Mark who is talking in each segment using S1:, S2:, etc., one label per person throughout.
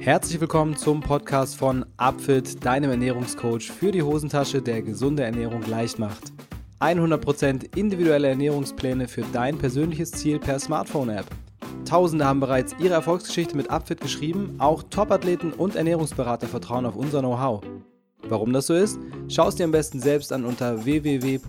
S1: Herzlich willkommen zum Podcast von Upfit, deinem Ernährungscoach für die Hosentasche, der gesunde Ernährung leicht macht. 100% individuelle Ernährungspläne für dein persönliches Ziel per Smartphone-App. Tausende haben bereits ihre Erfolgsgeschichte mit Upfit geschrieben, auch Topathleten und Ernährungsberater vertrauen auf unser Know-how. Warum das so ist, schau es dir am besten selbst an unter www.upfit.de.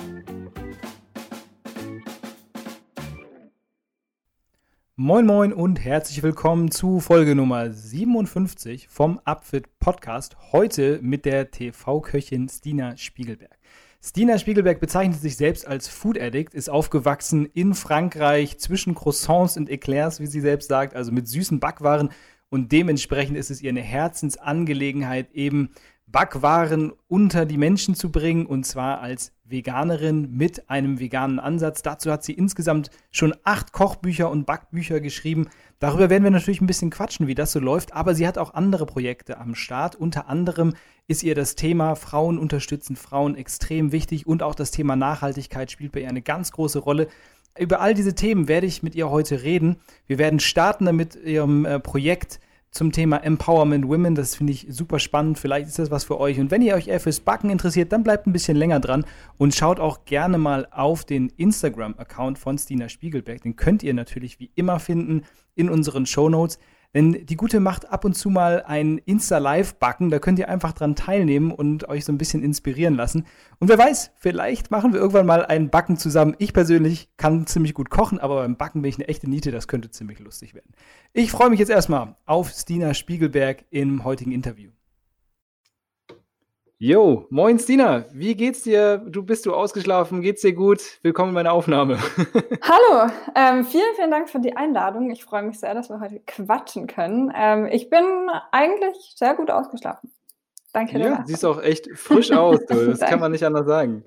S1: Moin Moin und herzlich willkommen zu Folge Nummer 57 vom Upfit Podcast. Heute mit der TV-Köchin Stina Spiegelberg. Stina Spiegelberg bezeichnet sich selbst als Food Addict, ist aufgewachsen in Frankreich zwischen Croissants und Eclairs, wie sie selbst sagt, also mit süßen Backwaren. Und dementsprechend ist es ihr eine Herzensangelegenheit, eben Backwaren unter die Menschen zu bringen und zwar als Veganerin mit einem veganen Ansatz. Dazu hat sie insgesamt schon acht Kochbücher und Backbücher geschrieben. Darüber werden wir natürlich ein bisschen quatschen, wie das so läuft, aber sie hat auch andere Projekte am Start. Unter anderem ist ihr das Thema Frauen unterstützen Frauen extrem wichtig und auch das Thema Nachhaltigkeit spielt bei ihr eine ganz große Rolle. Über all diese Themen werde ich mit ihr heute reden. Wir werden starten damit ihrem äh, Projekt zum Thema Empowerment Women. Das finde ich super spannend. Vielleicht ist das was für euch. Und wenn ihr euch eher fürs Backen interessiert, dann bleibt ein bisschen länger dran und schaut auch gerne mal auf den Instagram-Account von Stina Spiegelberg. Den könnt ihr natürlich wie immer finden in unseren Show Notes. Denn die Gute macht ab und zu mal ein Insta-Live-Backen. Da könnt ihr einfach dran teilnehmen und euch so ein bisschen inspirieren lassen. Und wer weiß, vielleicht machen wir irgendwann mal ein Backen zusammen. Ich persönlich kann ziemlich gut kochen, aber beim Backen bin ich eine echte Niete. Das könnte ziemlich lustig werden. Ich freue mich jetzt erstmal auf Stina Spiegelberg im heutigen Interview. Jo, moin Stina, wie geht's dir? Du bist du ausgeschlafen? Geht's dir gut? Willkommen in meiner Aufnahme.
S2: Hallo, ähm, vielen, vielen Dank für die Einladung. Ich freue mich sehr, dass wir heute quatschen können. Ähm, ich bin eigentlich sehr gut ausgeschlafen. Danke
S1: dir. Ja, siehst auch echt frisch aus. Du. Das kann man nicht anders sagen.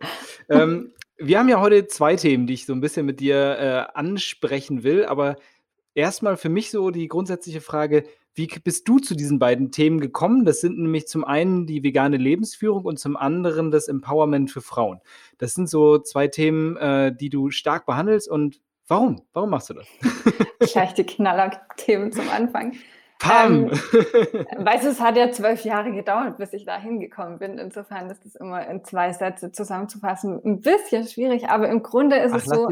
S1: Ähm, wir haben ja heute zwei Themen, die ich so ein bisschen mit dir äh, ansprechen will, aber erstmal für mich so die grundsätzliche Frage, wie bist du zu diesen beiden Themen gekommen? Das sind nämlich zum einen die vegane Lebensführung und zum anderen das Empowerment für Frauen. Das sind so zwei Themen, äh, die du stark behandelst. Und warum? Warum machst du das?
S2: Gleich die Knaller-Themen zum Anfang. Pam! Ähm, weißt du, es hat ja zwölf Jahre gedauert, bis ich da hingekommen bin. Insofern ist es immer in zwei Sätze zusammenzufassen ein bisschen schwierig, aber im Grunde ist Ach, es so.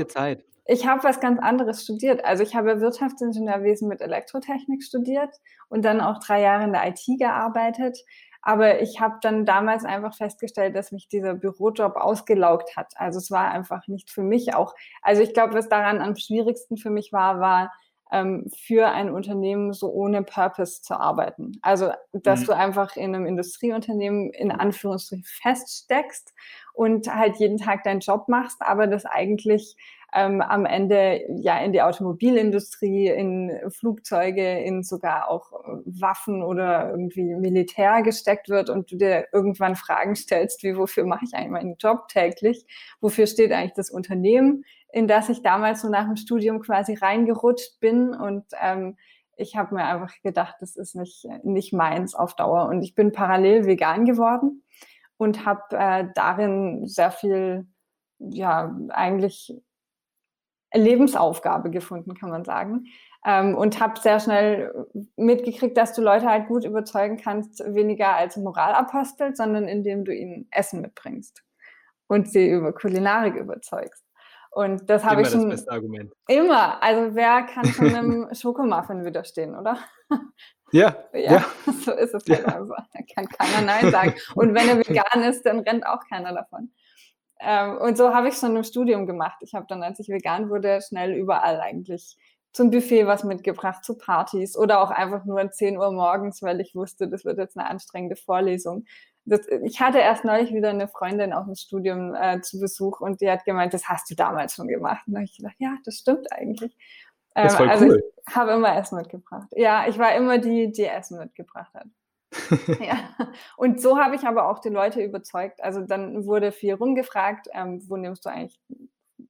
S2: Ich habe was ganz anderes studiert. Also ich habe Wirtschaftsingenieurwesen mit Elektrotechnik studiert und dann auch drei Jahre in der IT gearbeitet. Aber ich habe dann damals einfach festgestellt, dass mich dieser Bürojob ausgelaugt hat. Also es war einfach nicht für mich auch. Also ich glaube, was daran am schwierigsten für mich war, war ähm, für ein Unternehmen so ohne Purpose zu arbeiten. Also dass mhm. du einfach in einem Industrieunternehmen in Anführungsstrichen feststeckst und halt jeden Tag deinen Job machst, aber das eigentlich ähm, am Ende ja in die Automobilindustrie, in Flugzeuge, in sogar auch äh, Waffen oder irgendwie Militär gesteckt wird und du dir irgendwann Fragen stellst, wie wofür mache ich eigentlich meinen Job täglich? Wofür steht eigentlich das Unternehmen, in das ich damals so nach dem Studium quasi reingerutscht bin und ähm, ich habe mir einfach gedacht, das ist nicht, nicht meins auf Dauer. Und ich bin parallel vegan geworden und habe äh, darin sehr viel, ja, eigentlich Lebensaufgabe gefunden, kann man sagen. Ähm, und habe sehr schnell mitgekriegt, dass du Leute halt gut überzeugen kannst, weniger als Moralapostel, sondern indem du ihnen Essen mitbringst und sie über Kulinarik überzeugst. Und das habe ich schon.
S1: Das beste Argument.
S2: Immer. Also wer kann schon einem Schokomuffin widerstehen, oder?
S1: Ja, ja, ja.
S2: So ist es halt ja. einfach. Da kann keiner Nein sagen. Und wenn er vegan ist, dann rennt auch keiner davon. Ähm, und so habe ich schon im Studium gemacht. Ich habe dann, als ich vegan wurde, schnell überall eigentlich zum Buffet was mitgebracht, zu Partys oder auch einfach nur 10 Uhr morgens, weil ich wusste, das wird jetzt eine anstrengende Vorlesung. Das, ich hatte erst neulich wieder eine Freundin aus dem Studium äh, zu Besuch und die hat gemeint, das hast du damals schon gemacht. Und da habe ich gedacht, ja, das stimmt eigentlich.
S1: Ähm, das war also
S2: cool. ich habe immer Essen mitgebracht. Ja, ich war immer die, die Essen mitgebracht hat. ja, und so habe ich aber auch die Leute überzeugt. Also dann wurde viel rumgefragt, ähm, wo nimmst du eigentlich,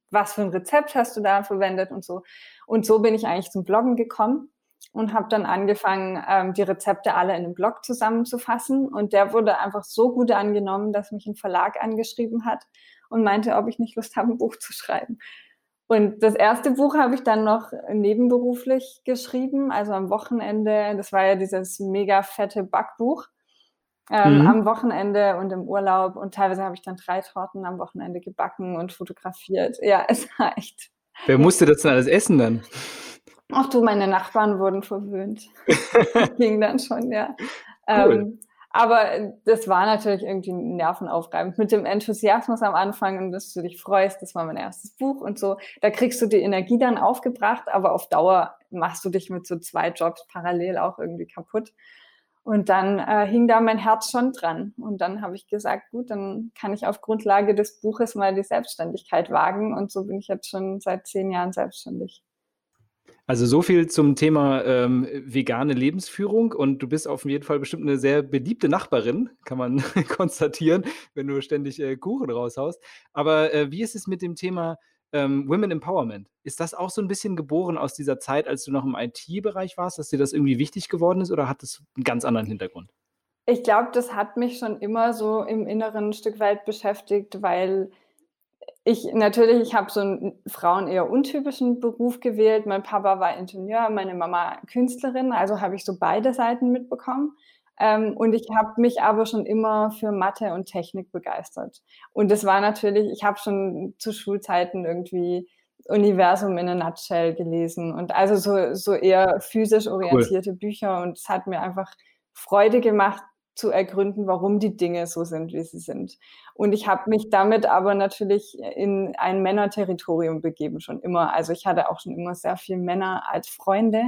S2: was für ein Rezept hast du da verwendet und so. Und so bin ich eigentlich zum Bloggen gekommen und habe dann angefangen, ähm, die Rezepte alle in einem Blog zusammenzufassen. Und der wurde einfach so gut angenommen, dass mich ein Verlag angeschrieben hat und meinte, ob ich nicht Lust habe, ein Buch zu schreiben. Und das erste Buch habe ich dann noch nebenberuflich geschrieben, also am Wochenende. Das war ja dieses mega fette Backbuch. Ähm, mhm. Am Wochenende und im Urlaub. Und teilweise habe ich dann drei Torten am Wochenende gebacken und fotografiert. Ja, es war echt.
S1: Wer musste das denn alles essen dann?
S2: Ach du, meine Nachbarn wurden verwöhnt. ging dann schon, ja. Cool. Ähm, aber das war natürlich irgendwie nervenaufreibend mit dem Enthusiasmus am Anfang und dass du dich freust, das war mein erstes Buch und so. Da kriegst du die Energie dann aufgebracht, aber auf Dauer machst du dich mit so zwei Jobs parallel auch irgendwie kaputt. Und dann äh, hing da mein Herz schon dran. Und dann habe ich gesagt, gut, dann kann ich auf Grundlage des Buches mal die Selbstständigkeit wagen. Und so bin ich jetzt schon seit zehn Jahren selbstständig.
S1: Also so viel zum Thema ähm, vegane Lebensführung und du bist auf jeden Fall bestimmt eine sehr beliebte Nachbarin, kann man konstatieren, wenn du ständig äh, Kuchen raushaust. Aber äh, wie ist es mit dem Thema ähm, Women Empowerment? Ist das auch so ein bisschen geboren aus dieser Zeit, als du noch im IT-Bereich warst, dass dir das irgendwie wichtig geworden ist oder hat das einen ganz anderen Hintergrund?
S2: Ich glaube, das hat mich schon immer so im Inneren ein Stück weit beschäftigt, weil ich natürlich, ich habe so einen Frauen eher untypischen Beruf gewählt. Mein Papa war Ingenieur, meine Mama Künstlerin, also habe ich so beide Seiten mitbekommen. Ähm, und ich habe mich aber schon immer für Mathe und Technik begeistert. Und das war natürlich, ich habe schon zu Schulzeiten irgendwie Universum in a Nutshell gelesen und also so, so eher physisch orientierte cool. Bücher. Und es hat mir einfach Freude gemacht, zu ergründen, warum die Dinge so sind, wie sie sind. Und ich habe mich damit aber natürlich in ein Männerterritorium begeben, schon immer. Also ich hatte auch schon immer sehr viele Männer als Freunde,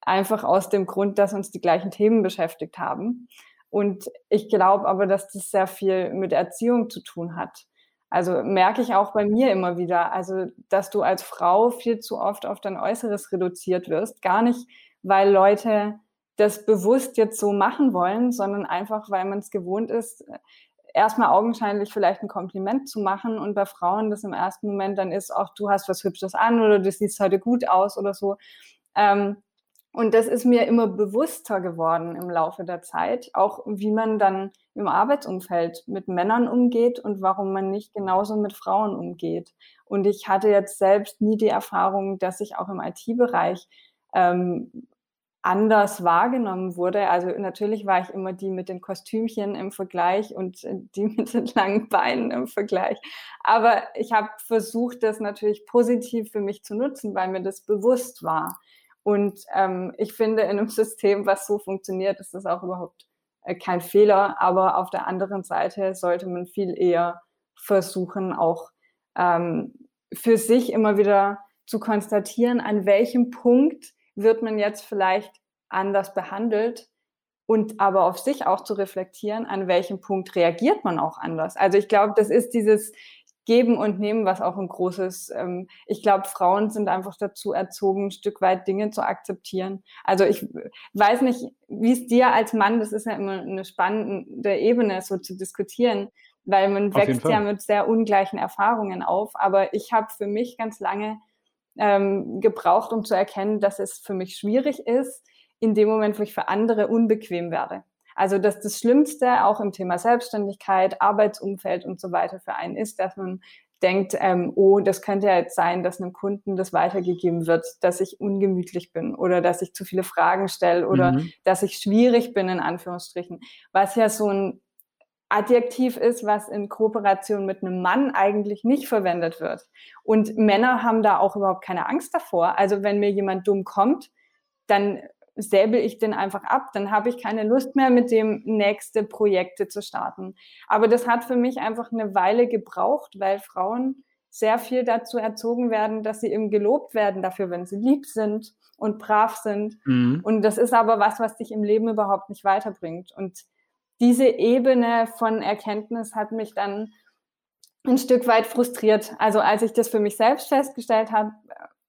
S2: einfach aus dem Grund, dass uns die gleichen Themen beschäftigt haben. Und ich glaube aber, dass das sehr viel mit Erziehung zu tun hat. Also merke ich auch bei mir immer wieder, also dass du als Frau viel zu oft auf dein Äußeres reduziert wirst. Gar nicht, weil Leute das bewusst jetzt so machen wollen, sondern einfach, weil man es gewohnt ist, erstmal augenscheinlich vielleicht ein Kompliment zu machen und bei Frauen das im ersten Moment dann ist, auch du hast was Hübsches an oder du siehst heute gut aus oder so. Ähm, und das ist mir immer bewusster geworden im Laufe der Zeit, auch wie man dann im Arbeitsumfeld mit Männern umgeht und warum man nicht genauso mit Frauen umgeht. Und ich hatte jetzt selbst nie die Erfahrung, dass ich auch im IT-Bereich ähm, anders wahrgenommen wurde. Also natürlich war ich immer die mit den Kostümchen im Vergleich und äh, die mit den langen Beinen im Vergleich. Aber ich habe versucht, das natürlich positiv für mich zu nutzen, weil mir das bewusst war. Und ähm, ich finde, in einem System, was so funktioniert, ist das auch überhaupt äh, kein Fehler. Aber auf der anderen Seite sollte man viel eher versuchen, auch ähm, für sich immer wieder zu konstatieren, an welchem Punkt wird man jetzt vielleicht anders behandelt und aber auf sich auch zu reflektieren, an welchem Punkt reagiert man auch anders. Also ich glaube, das ist dieses Geben und Nehmen, was auch ein großes, ähm, ich glaube, Frauen sind einfach dazu erzogen, ein Stück weit Dinge zu akzeptieren. Also ich weiß nicht, wie es dir als Mann, das ist ja immer eine spannende Ebene, so zu diskutieren, weil man wächst ja mit sehr ungleichen Erfahrungen auf. Aber ich habe für mich ganz lange ähm, gebraucht, um zu erkennen, dass es für mich schwierig ist, in dem Moment, wo ich für andere unbequem werde. Also, dass das Schlimmste auch im Thema Selbstständigkeit, Arbeitsumfeld und so weiter für einen ist, dass man denkt, ähm, oh, das könnte ja jetzt sein, dass einem Kunden das weitergegeben wird, dass ich ungemütlich bin oder dass ich zu viele Fragen stelle oder mhm. dass ich schwierig bin, in Anführungsstrichen. Was ja so ein Adjektiv ist, was in Kooperation mit einem Mann eigentlich nicht verwendet wird. Und Männer haben da auch überhaupt keine Angst davor. Also wenn mir jemand dumm kommt, dann säbel ich den einfach ab. Dann habe ich keine Lust mehr, mit dem nächste Projekte zu starten. Aber das hat für mich einfach eine Weile gebraucht, weil Frauen sehr viel dazu erzogen werden, dass sie eben gelobt werden dafür, wenn sie lieb sind und brav sind. Mhm. Und das ist aber was, was dich im Leben überhaupt nicht weiterbringt. Und diese Ebene von Erkenntnis hat mich dann ein Stück weit frustriert. Also als ich das für mich selbst festgestellt habe,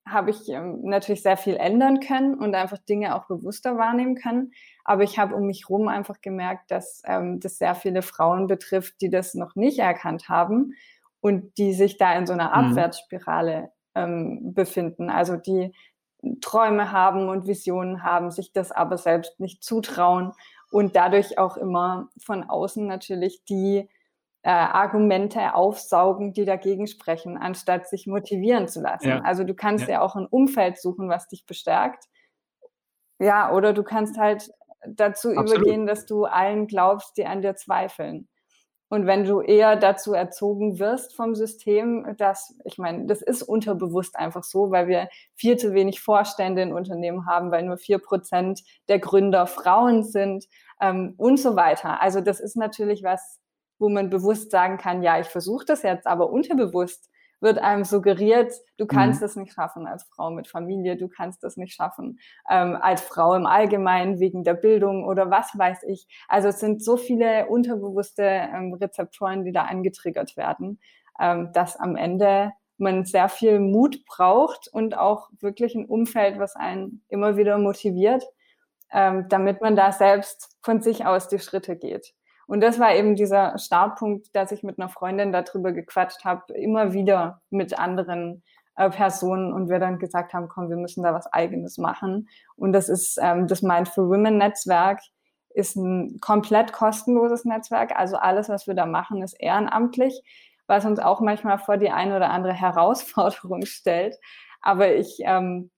S2: habe ich ähm, natürlich sehr viel ändern können und einfach Dinge auch bewusster wahrnehmen können. Aber ich habe um mich herum einfach gemerkt, dass ähm, das sehr viele Frauen betrifft, die das noch nicht erkannt haben und die sich da in so einer mhm. Abwärtsspirale ähm, befinden. Also die Träume haben und Visionen haben, sich das aber selbst nicht zutrauen und dadurch auch immer von außen natürlich die äh, Argumente aufsaugen, die dagegen sprechen, anstatt sich motivieren zu lassen. Ja. Also du kannst ja. ja auch ein Umfeld suchen, was dich bestärkt. Ja, oder du kannst halt dazu Absolut. übergehen, dass du allen glaubst, die an dir zweifeln. Und wenn du eher dazu erzogen wirst vom System, dass, ich meine, das ist unterbewusst einfach so, weil wir viel zu wenig Vorstände in Unternehmen haben, weil nur vier Prozent der Gründer Frauen sind ähm, und so weiter. Also das ist natürlich was, wo man bewusst sagen kann, ja, ich versuche das jetzt, aber unterbewusst wird einem suggeriert, du kannst mhm. es nicht schaffen als Frau mit Familie, du kannst es nicht schaffen ähm, als Frau im Allgemeinen wegen der Bildung oder was weiß ich. Also es sind so viele unterbewusste ähm, Rezeptoren, die da angetriggert werden, ähm, dass am Ende man sehr viel Mut braucht und auch wirklich ein Umfeld, was einen immer wieder motiviert, ähm, damit man da selbst von sich aus die Schritte geht. Und das war eben dieser Startpunkt, dass ich mit einer Freundin darüber gequatscht habe, immer wieder mit anderen äh, Personen und wir dann gesagt haben, komm, wir müssen da was Eigenes machen. Und das ist ähm, das Mindful Women Netzwerk ist ein komplett kostenloses Netzwerk. Also alles, was wir da machen, ist ehrenamtlich, was uns auch manchmal vor die eine oder andere Herausforderung stellt. Aber ich ähm,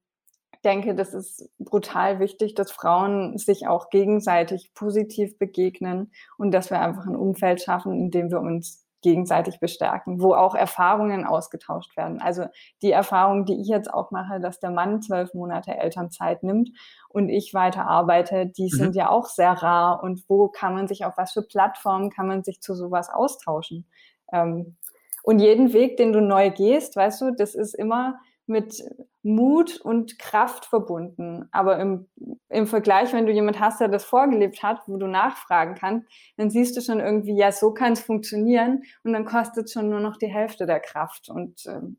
S2: denke, das ist brutal wichtig, dass Frauen sich auch gegenseitig positiv begegnen und dass wir einfach ein Umfeld schaffen, in dem wir uns gegenseitig bestärken, wo auch Erfahrungen ausgetauscht werden. Also die Erfahrung, die ich jetzt auch mache, dass der Mann zwölf Monate Elternzeit nimmt und ich weiter arbeite, die mhm. sind ja auch sehr rar. Und wo kann man sich auf was für Plattformen kann man sich zu sowas austauschen? Ähm, und jeden Weg, den du neu gehst, weißt du, das ist immer mit Mut und Kraft verbunden. Aber im, im Vergleich, wenn du jemand hast, der das vorgelebt hat, wo du nachfragen kannst, dann siehst du schon irgendwie, ja, so kann es funktionieren und dann kostet schon nur noch die Hälfte der Kraft. Und ähm,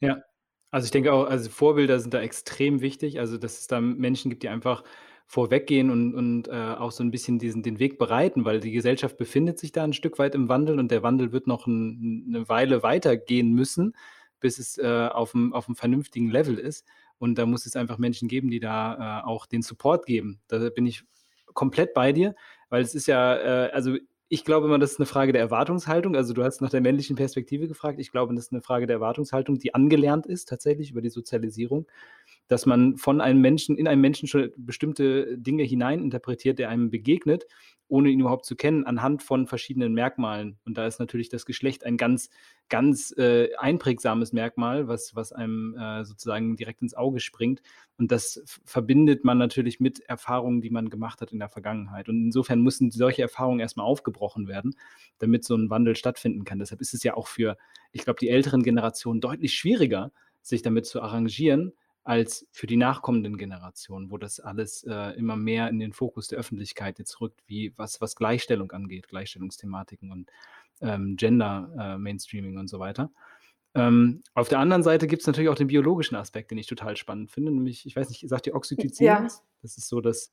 S1: ja, also ich denke auch, also Vorbilder sind da extrem wichtig. Also dass es da Menschen gibt, die einfach vorweggehen und, und äh, auch so ein bisschen diesen den Weg bereiten, weil die Gesellschaft befindet sich da ein Stück weit im Wandel und der Wandel wird noch ein, eine Weile weitergehen müssen bis es äh, auf einem vernünftigen Level ist. Und da muss es einfach Menschen geben, die da äh, auch den Support geben. Da bin ich komplett bei dir, weil es ist ja, äh, also ich glaube immer, das ist eine Frage der Erwartungshaltung. Also du hast nach der männlichen Perspektive gefragt. Ich glaube, das ist eine Frage der Erwartungshaltung, die angelernt ist tatsächlich über die Sozialisierung dass man von einem Menschen, in einem Menschen schon bestimmte Dinge hineininterpretiert, der einem begegnet, ohne ihn überhaupt zu kennen, anhand von verschiedenen Merkmalen. Und da ist natürlich das Geschlecht ein ganz, ganz äh, einprägsames Merkmal, was, was einem äh, sozusagen direkt ins Auge springt. Und das verbindet man natürlich mit Erfahrungen, die man gemacht hat in der Vergangenheit. Und insofern müssen solche Erfahrungen erstmal aufgebrochen werden, damit so ein Wandel stattfinden kann. Deshalb ist es ja auch für, ich glaube, die älteren Generationen deutlich schwieriger, sich damit zu arrangieren, als für die nachkommenden Generationen, wo das alles äh, immer mehr in den Fokus der Öffentlichkeit jetzt rückt, wie was, was Gleichstellung angeht, Gleichstellungsthematiken und ähm, Gender äh, Mainstreaming und so weiter. Ähm, auf der anderen Seite gibt es natürlich auch den biologischen Aspekt, den ich total spannend finde, nämlich, ich weiß nicht, sagt ihr Oxytocin? Ja. Das ist so das,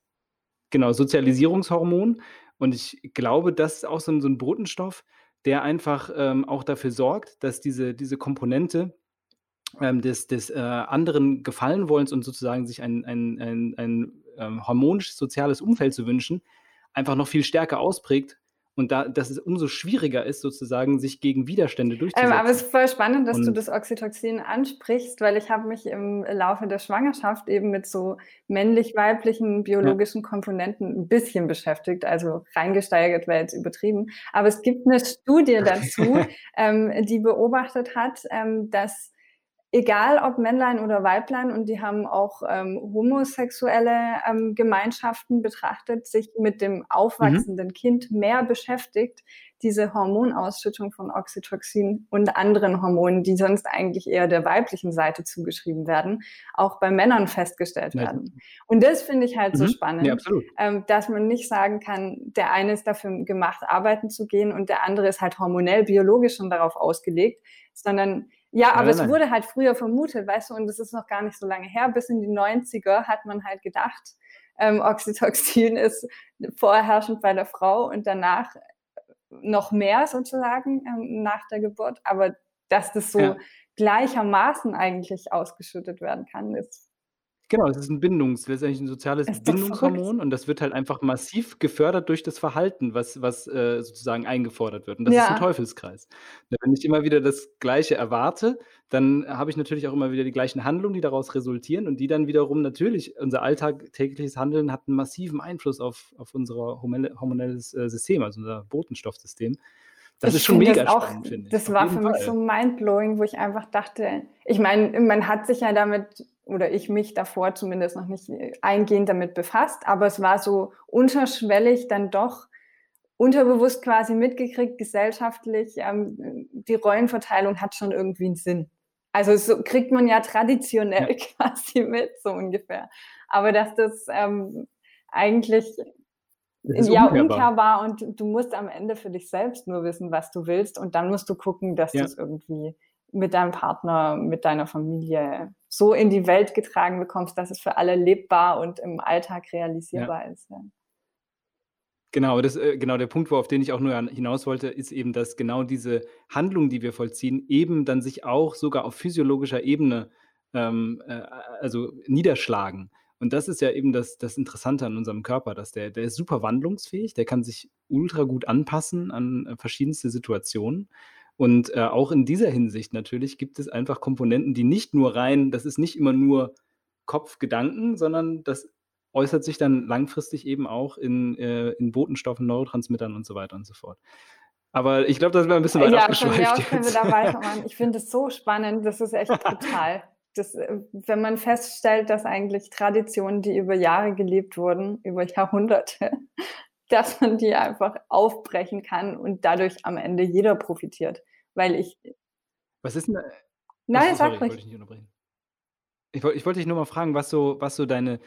S1: genau, Sozialisierungshormon. Und ich glaube, das ist auch so ein, so ein Botenstoff, der einfach ähm, auch dafür sorgt, dass diese, diese Komponente, ähm, des, des äh, anderen Gefallenwollens und sozusagen sich ein, ein, ein, ein ähm, harmonisches soziales Umfeld zu wünschen, einfach noch viel stärker ausprägt und da, dass es umso schwieriger ist, sozusagen sich gegen Widerstände durchzusetzen.
S2: Ähm, aber es ist voll spannend, dass und du das Oxytocin ansprichst, weil ich habe mich im Laufe der Schwangerschaft eben mit so männlich-weiblichen biologischen ja. Komponenten ein bisschen beschäftigt. Also reingesteigert wäre jetzt übertrieben. Aber es gibt eine Studie dazu, ähm, die beobachtet hat, ähm, dass egal ob Männlein oder Weiblein, und die haben auch ähm, homosexuelle ähm, Gemeinschaften betrachtet, sich mit dem aufwachsenden mhm. Kind mehr beschäftigt, diese Hormonausschüttung von Oxytocin und anderen Hormonen, die sonst eigentlich eher der weiblichen Seite zugeschrieben werden, auch bei Männern festgestellt ja. werden. Und das finde ich halt mhm. so spannend, ja, ähm, dass man nicht sagen kann, der eine ist dafür gemacht, arbeiten zu gehen und der andere ist halt hormonell, biologisch schon darauf ausgelegt, sondern Ja, aber nein, es nein. wurde halt früher vermutet, weißt du, und das ist noch gar nicht so lange her. Bis in die 90er hat man halt gedacht, ähm, Oxytocin ist vorherrschend bei der Frau und danach noch mehr sozusagen ähm, nach der Geburt. Aber dass das so ja. gleichermaßen eigentlich ausgeschüttet werden kann, ist
S1: Genau, es ist ein Bindungs letztendlich ein soziales Bindungshormon und das wird halt einfach massiv gefördert durch das Verhalten, was was, äh, sozusagen eingefordert wird und das ist ein Teufelskreis. Ne, wenn ich immer wieder das Gleiche erwarte, dann habe ich natürlich auch immer wieder die gleichen Handlungen, die daraus resultieren und die dann wiederum natürlich unser alltagtägliches Handeln hat einen massiven Einfluss auf auf unser hormonelles, äh, System, also unser Botenstoffsystem. Das ich ist schon mega
S2: auch, spannend, finde ich. Das war für Fall. mich so mindblowing, wo ich einfach dachte, ich meine, man hat sich ja damit oder ich mich davor zumindest noch nicht eingehend damit befasst, aber es war so unterschwellig dann doch unterbewusst quasi mitgekriegt, gesellschaftlich, ähm, die Rollenverteilung hat schon irgendwie einen Sinn. Also so kriegt man ja traditionell ja. quasi mit, so ungefähr. Aber dass das ähm, eigentlich das ja unkehrbar und du musst am Ende für dich selbst nur wissen, was du willst und dann musst du gucken, dass ja. du es irgendwie mit deinem Partner, mit deiner Familie so in die Welt getragen bekommst, dass es für alle lebbar und im Alltag realisierbar ja. ist. Ja.
S1: Genau, das, äh, genau der Punkt, auf den ich auch nur hinaus wollte, ist eben, dass genau diese Handlung, die wir vollziehen, eben dann sich auch sogar auf physiologischer Ebene ähm, äh, also niederschlagen. Und das ist ja eben das, das Interessante an unserem Körper, dass der, der ist super wandlungsfähig, der kann sich ultra gut anpassen an äh, verschiedenste Situationen. Und äh, auch in dieser Hinsicht natürlich gibt es einfach Komponenten, die nicht nur rein, das ist nicht immer nur Kopfgedanken, sondern das äußert sich dann langfristig eben auch in, äh, in Botenstoffen, Neurotransmittern und so weiter und so fort. Aber ich glaube, das wäre ein bisschen weit ja, abgeschweift. Ja, können wir
S2: da weitermachen. Ich finde es so spannend, das ist echt total. Das, äh, wenn man feststellt, dass eigentlich Traditionen, die über Jahre gelebt wurden, über Jahrhunderte, dass man die einfach aufbrechen kann und dadurch am Ende jeder profitiert weil ich.
S1: Was ist denn.
S2: Nein, sag ruhig. Ich,
S1: ich, wollte, ich wollte dich nur mal fragen, was so, was so deine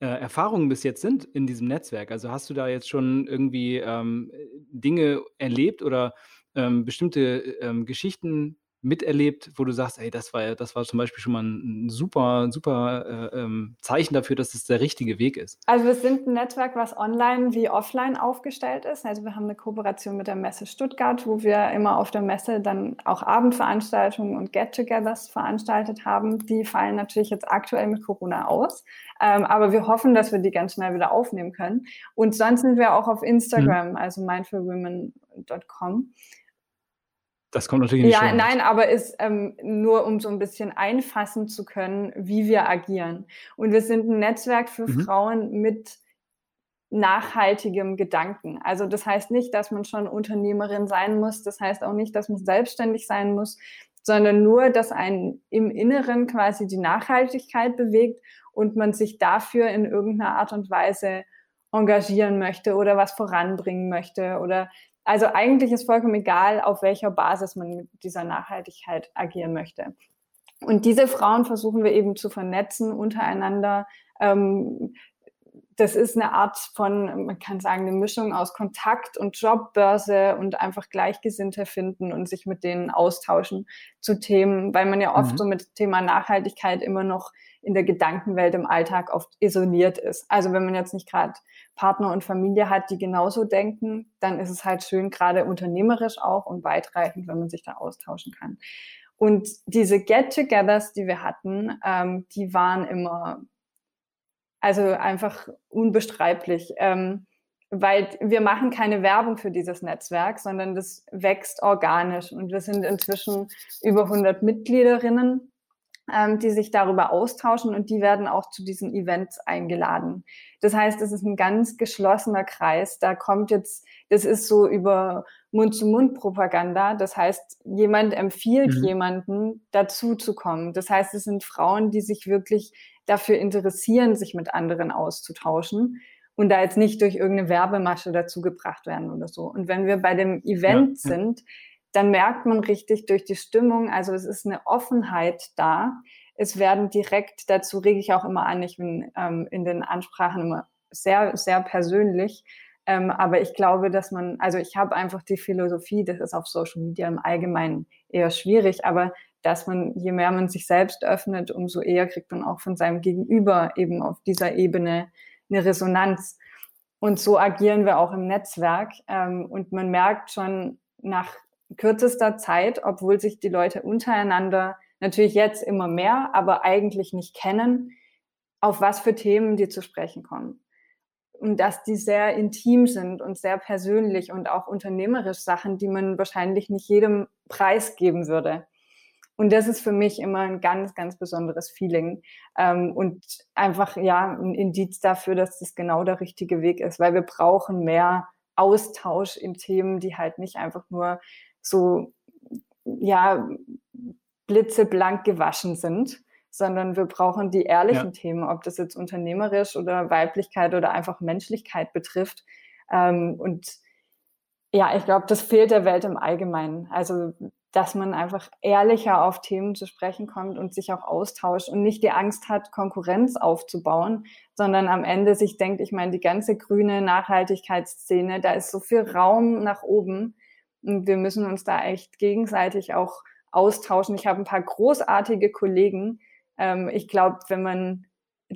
S1: äh, Erfahrungen bis jetzt sind in diesem Netzwerk. Also hast du da jetzt schon irgendwie ähm, Dinge erlebt oder ähm, bestimmte ähm, Geschichten miterlebt, wo du sagst, ey, das war das war zum Beispiel schon mal ein, super, super äh, ähm, Zeichen dafür, dass es der richtige Weg ist?
S2: Also wir sind ein Netzwerk, was online wie offline aufgestellt ist. Also wir haben eine Kooperation mit der Messe Stuttgart, wo wir immer auf der Messe dann auch Abendveranstaltungen und Get-togethers veranstaltet haben. Die fallen natürlich jetzt aktuell mit Corona aus. Ähm, aber wir hoffen, dass wir die ganz schnell wieder aufnehmen können. Und sonst sind wir auch auf Instagram, mhm. also mindfulwomen.com.
S1: Das kommt natürlich nicht
S2: Ja, schon nein, aber ist ähm, nur, um so ein bisschen einfassen zu können, wie wir agieren. Und wir sind ein Netzwerk für mhm. Frauen mit nachhaltigem Gedanken. Also das heißt nicht, dass man schon Unternehmerin sein muss. Das heißt auch nicht, dass man selbstständig sein muss, sondern nur, dass einen im Inneren quasi die Nachhaltigkeit bewegt und man sich dafür in irgendeiner Art und Weise engagieren möchte oder was voranbringen möchte oder also eigentlich ist vollkommen egal, auf welcher Basis man mit dieser Nachhaltigkeit agieren möchte. Und diese Frauen versuchen wir eben zu vernetzen untereinander. Ähm, das ist eine Art von, man kann sagen, eine Mischung aus Kontakt und Jobbörse und einfach Gleichgesinnte finden und sich mit denen austauschen zu Themen, weil man ja oft mhm. so mit Thema Nachhaltigkeit immer noch in der Gedankenwelt im Alltag oft isoliert ist. Also wenn man jetzt nicht gerade Partner und Familie hat, die genauso denken, dann ist es halt schön, gerade unternehmerisch auch und weitreichend, wenn man sich da austauschen kann. Und diese Get-togethers, die wir hatten, ähm, die waren immer, also einfach unbestreitlich. Ähm, weil wir machen keine Werbung für dieses Netzwerk, sondern das wächst organisch. Und wir sind inzwischen über 100 Mitgliederinnen ähm, die sich darüber austauschen und die werden auch zu diesen Events eingeladen. Das heißt, es ist ein ganz geschlossener Kreis. Da kommt jetzt, das ist so über Mund-zu-Mund-Propaganda. Das heißt, jemand empfiehlt mhm. jemanden, dazu zu kommen. Das heißt, es sind Frauen, die sich wirklich dafür interessieren, sich mit anderen auszutauschen und da jetzt nicht durch irgendeine Werbemasche dazu gebracht werden oder so. Und wenn wir bei dem Event ja. sind, dann merkt man richtig durch die Stimmung, also es ist eine Offenheit da. Es werden direkt, dazu rege ich auch immer an, ich bin ähm, in den Ansprachen immer sehr, sehr persönlich. Ähm, aber ich glaube, dass man, also ich habe einfach die Philosophie, das ist auf Social Media im Allgemeinen eher schwierig, aber dass man, je mehr man sich selbst öffnet, umso eher kriegt man auch von seinem Gegenüber eben auf dieser Ebene eine Resonanz. Und so agieren wir auch im Netzwerk. Ähm, und man merkt schon nach kürzester Zeit, obwohl sich die Leute untereinander natürlich jetzt immer mehr, aber eigentlich nicht kennen, auf was für Themen die zu sprechen kommen. Und dass die sehr intim sind und sehr persönlich und auch unternehmerisch Sachen, die man wahrscheinlich nicht jedem preisgeben würde. Und das ist für mich immer ein ganz, ganz besonderes Feeling ähm, und einfach ja ein Indiz dafür, dass das genau der richtige Weg ist, weil wir brauchen mehr Austausch in Themen, die halt nicht einfach nur so ja blitzeblank gewaschen sind, sondern wir brauchen die ehrlichen ja. Themen, ob das jetzt unternehmerisch oder Weiblichkeit oder einfach Menschlichkeit betrifft. Ähm, und ja, ich glaube, das fehlt der Welt im Allgemeinen. Also, dass man einfach ehrlicher auf Themen zu sprechen kommt und sich auch austauscht und nicht die Angst hat, Konkurrenz aufzubauen, sondern am Ende sich denkt, ich meine, die ganze grüne Nachhaltigkeitsszene, da ist so viel Raum nach oben und wir müssen uns da echt gegenseitig auch austauschen. Ich habe ein paar großartige Kollegen. Ähm, ich glaube, wenn man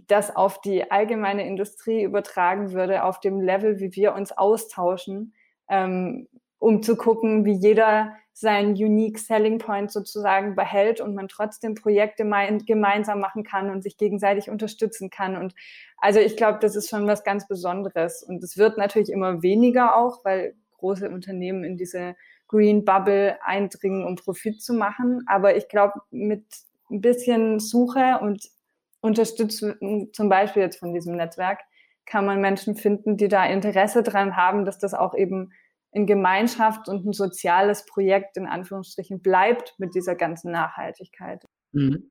S2: das auf die allgemeine Industrie übertragen würde, auf dem Level, wie wir uns austauschen, ähm, um zu gucken, wie jeder seinen Unique Selling Point sozusagen behält und man trotzdem Projekte gemeinsam machen kann und sich gegenseitig unterstützen kann. Und also ich glaube, das ist schon was ganz Besonderes. Und es wird natürlich immer weniger auch, weil große Unternehmen in diese Green Bubble eindringen, um Profit zu machen. Aber ich glaube, mit ein bisschen Suche und Unterstützung, zum Beispiel jetzt von diesem Netzwerk, kann man Menschen finden, die da Interesse dran haben, dass das auch eben in Gemeinschaft und ein soziales Projekt in Anführungsstrichen bleibt mit dieser ganzen Nachhaltigkeit. Mhm.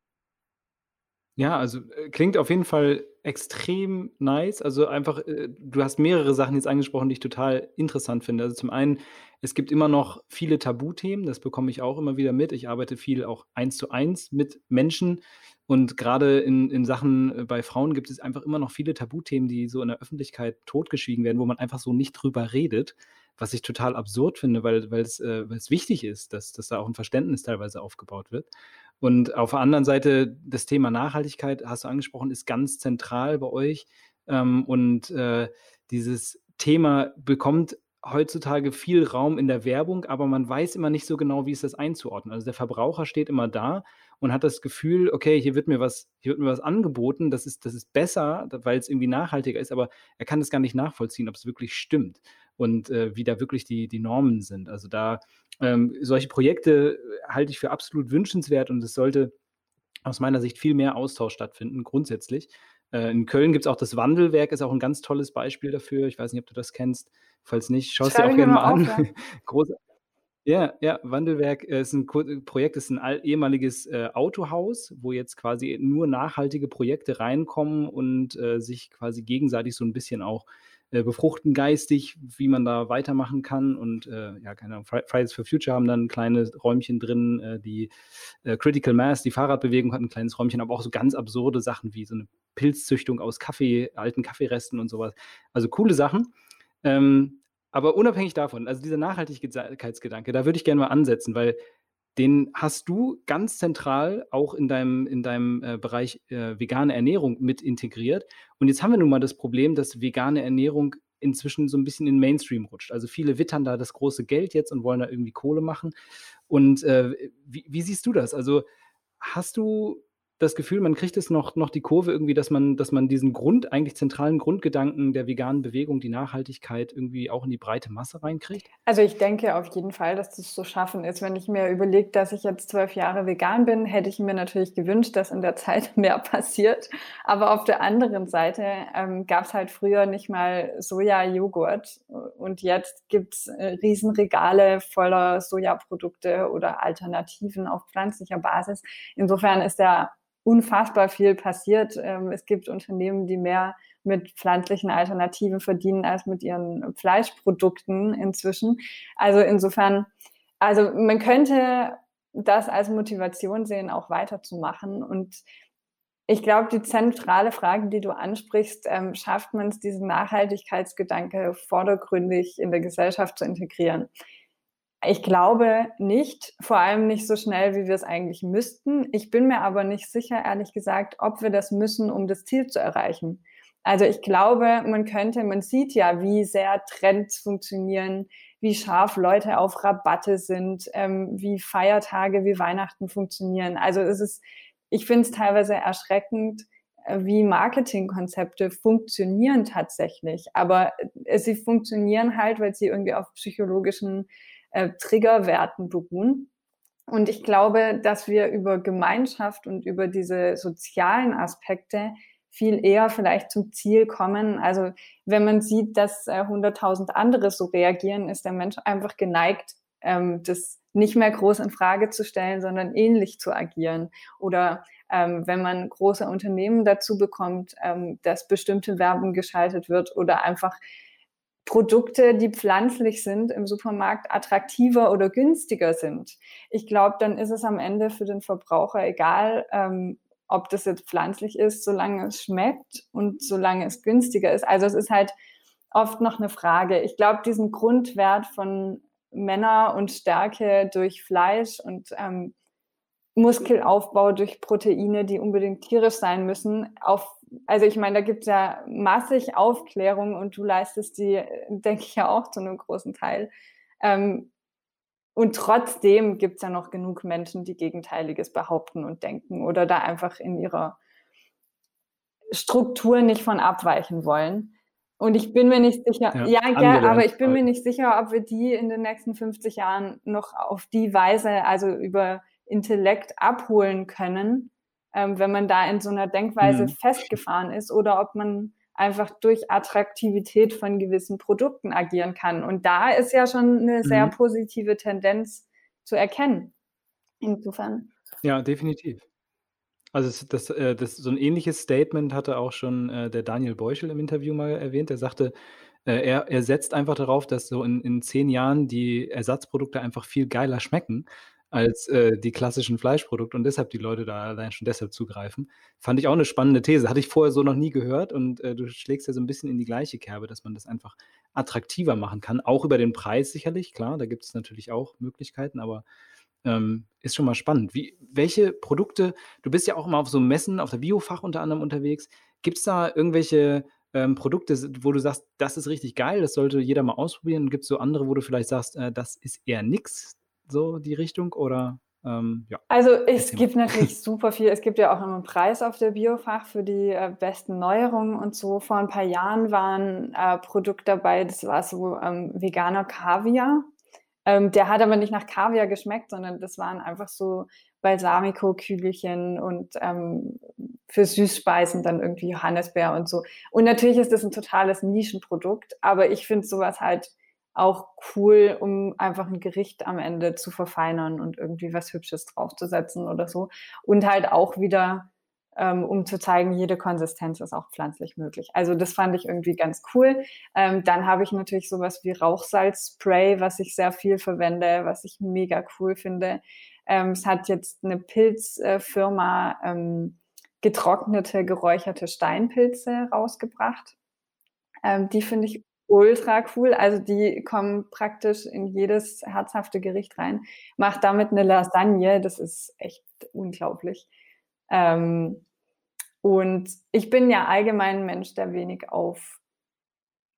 S1: Ja, also äh, klingt auf jeden Fall extrem nice. Also einfach, äh, du hast mehrere Sachen jetzt angesprochen, die ich total interessant finde. Also zum einen, es gibt immer noch viele Tabuthemen, das bekomme ich auch immer wieder mit. Ich arbeite viel auch eins zu eins mit Menschen und gerade in, in Sachen äh, bei Frauen gibt es einfach immer noch viele Tabuthemen, die so in der Öffentlichkeit totgeschwiegen werden, wo man einfach so nicht drüber redet, was ich total absurd finde, weil, es, äh, es wichtig ist, dass, dass da auch ein Verständnis teilweise aufgebaut wird. Und auf der anderen Seite, das Thema Nachhaltigkeit, hast du angesprochen, ist ganz zentral bei euch. Ähm, und äh, dieses Thema bekommt heutzutage viel Raum in der Werbung, aber man weiß immer nicht so genau, wie ist das einzuordnen. Also der Verbraucher steht immer da und hat das Gefühl, okay, hier wird mir was, hier wird mir was angeboten, das ist, das ist besser, weil es irgendwie nachhaltiger ist, aber er kann das gar nicht nachvollziehen, ob es wirklich stimmt und äh, wie da wirklich die, die Normen sind. Also da ähm, solche Projekte halte ich für absolut wünschenswert und es sollte aus meiner Sicht viel mehr Austausch stattfinden, grundsätzlich. Äh, in Köln gibt es auch das Wandelwerk, ist auch ein ganz tolles Beispiel dafür. Ich weiß nicht, ob du das kennst. Falls nicht, schau es dir auch gerne mal an. ja. Groß, ja, ja, Wandelwerk äh, ist ein Projekt, ist ein ehemaliges äh, Autohaus, wo jetzt quasi nur nachhaltige Projekte reinkommen und äh, sich quasi gegenseitig so ein bisschen auch äh, befruchten geistig, wie man da weitermachen kann. Und äh, ja, keine Ahnung, Fridays for Future haben dann kleine Räumchen drin, äh, die äh, Critical Mass, die Fahrradbewegung hat ein kleines Räumchen, aber auch so ganz absurde Sachen wie so eine Pilzzüchtung aus Kaffee, alten Kaffeeresten und sowas. Also coole Sachen. Ähm, aber unabhängig davon, also dieser Nachhaltigkeitsgedanke, da würde ich gerne mal ansetzen, weil den hast du ganz zentral auch in deinem, in deinem äh, Bereich äh, vegane Ernährung mit integriert. Und jetzt haben wir nun mal das Problem, dass vegane Ernährung inzwischen so ein bisschen in Mainstream rutscht. Also viele wittern da das große Geld jetzt und wollen da irgendwie Kohle machen. Und äh, wie, wie siehst du das? Also hast du das Gefühl, man kriegt es noch, noch die Kurve irgendwie, dass man, dass man diesen Grund, eigentlich zentralen Grundgedanken der veganen Bewegung, die Nachhaltigkeit, irgendwie auch in die breite Masse reinkriegt?
S2: Also ich denke auf jeden Fall, dass das zu schaffen ist. Wenn ich mir überlege, dass ich jetzt zwölf Jahre vegan bin, hätte ich mir natürlich gewünscht, dass in der Zeit mehr passiert. Aber auf der anderen Seite ähm, gab es halt früher nicht mal Soja-Joghurt und jetzt gibt es äh, Riesenregale voller Sojaprodukte oder Alternativen auf pflanzlicher Basis. Insofern ist der unfassbar viel passiert. Ähm, es gibt Unternehmen, die mehr mit pflanzlichen Alternativen verdienen als mit ihren Fleischprodukten inzwischen. Also insofern, also man könnte das als Motivation sehen, auch weiterzumachen. Und ich glaube, die zentrale Frage, die du ansprichst, ähm, schafft man es, diesen Nachhaltigkeitsgedanke vordergründig in der Gesellschaft zu integrieren? Ich glaube nicht, vor allem nicht so schnell, wie wir es eigentlich müssten. Ich bin mir aber nicht sicher, ehrlich gesagt, ob wir das müssen, um das Ziel zu erreichen. Also ich glaube, man könnte, man sieht ja, wie sehr Trends funktionieren, wie scharf Leute auf Rabatte sind, ähm, wie Feiertage wie Weihnachten funktionieren. Also es ist, ich finde es teilweise erschreckend, äh, wie Marketingkonzepte funktionieren tatsächlich. Aber äh, sie funktionieren halt, weil sie irgendwie auf psychologischen äh, Triggerwerten beruhen. Und ich glaube, dass wir über Gemeinschaft und über diese sozialen Aspekte viel eher vielleicht zum Ziel kommen. Also wenn man sieht, dass äh, 100.000 andere so reagieren, ist der Mensch einfach geneigt, ähm, das nicht mehr groß in Frage zu stellen, sondern ähnlich zu agieren. Oder ähm, wenn man große Unternehmen dazu bekommt, ähm, dass bestimmte Werbung geschaltet wird oder einfach Produkte, die pflanzlich sind, im Supermarkt attraktiver oder günstiger sind. Ich glaube, dann ist es am Ende für den Verbraucher egal, ähm, ob das jetzt pflanzlich ist, solange es schmeckt und solange es günstiger ist. Also es ist halt oft noch eine Frage. Ich glaube, diesen Grundwert von Männer und Stärke durch Fleisch und ähm, Muskelaufbau durch Proteine, die unbedingt tierisch sein müssen, auf, also ich meine, da gibt es ja massig Aufklärung und du leistest die, denke ich ja auch zu einem großen Teil. Ähm, und trotzdem gibt es ja noch genug Menschen, die Gegenteiliges behaupten und denken oder da einfach in ihrer Struktur nicht von abweichen wollen. Und ich bin mir nicht sicher, ja, ja gell, aber ich bin mir nicht sicher, ob wir die in den nächsten 50 Jahren noch auf die Weise, also über Intellekt abholen können, ähm, wenn man da in so einer Denkweise mhm. festgefahren ist oder ob man einfach durch Attraktivität von gewissen Produkten agieren kann. Und da ist ja schon eine sehr mhm. positive Tendenz zu erkennen. Insofern.
S1: Ja, definitiv. Also das, das, äh, das, so ein ähnliches Statement hatte auch schon äh, der Daniel Beuschel im Interview mal erwähnt. Er sagte, äh, er, er setzt einfach darauf, dass so in, in zehn Jahren die Ersatzprodukte einfach viel geiler schmecken als äh, die klassischen Fleischprodukte und deshalb die Leute da allein schon deshalb zugreifen. Fand ich auch eine spannende These. Hatte ich vorher so noch nie gehört und äh, du schlägst ja so ein bisschen in die gleiche Kerbe, dass man das einfach attraktiver machen kann. Auch über den Preis sicherlich, klar, da gibt es natürlich auch Möglichkeiten, aber ähm, ist schon mal spannend. Wie, welche Produkte, du bist ja auch immer auf so Messen, auf der Biofach unter anderem unterwegs. Gibt es da irgendwelche ähm, Produkte, wo du sagst, das ist richtig geil, das sollte jeder mal ausprobieren? Gibt es so andere, wo du vielleicht sagst, äh, das ist eher nix, so die Richtung? Oder ähm, ja.
S2: Also es gibt natürlich super viel. Es gibt ja auch immer einen Preis auf der Biofach für die äh, besten Neuerungen und so. Vor ein paar Jahren war ein äh, Produkt dabei, das war so ähm, veganer Kaviar. Ähm, der hat aber nicht nach Kaviar geschmeckt, sondern das waren einfach so Balsamico-Kügelchen und ähm, für Süßspeisen dann irgendwie Johannisbeer und so. Und natürlich ist das ein totales Nischenprodukt, aber ich finde sowas halt auch cool, um einfach ein Gericht am Ende zu verfeinern und irgendwie was Hübsches draufzusetzen oder so. Und halt auch wieder, ähm, um zu zeigen, jede Konsistenz ist auch pflanzlich möglich. Also das fand ich irgendwie ganz cool. Ähm, dann habe ich natürlich sowas wie Rauchsalzspray, was ich sehr viel verwende, was ich mega cool finde. Ähm, es hat jetzt eine Pilzfirma ähm, getrocknete, geräucherte Steinpilze rausgebracht. Ähm, die finde ich ultra cool. Also die kommen praktisch in jedes herzhafte Gericht rein. Macht damit eine Lasagne, das ist echt unglaublich. Ähm, und ich bin ja allgemein ein Mensch, der wenig auf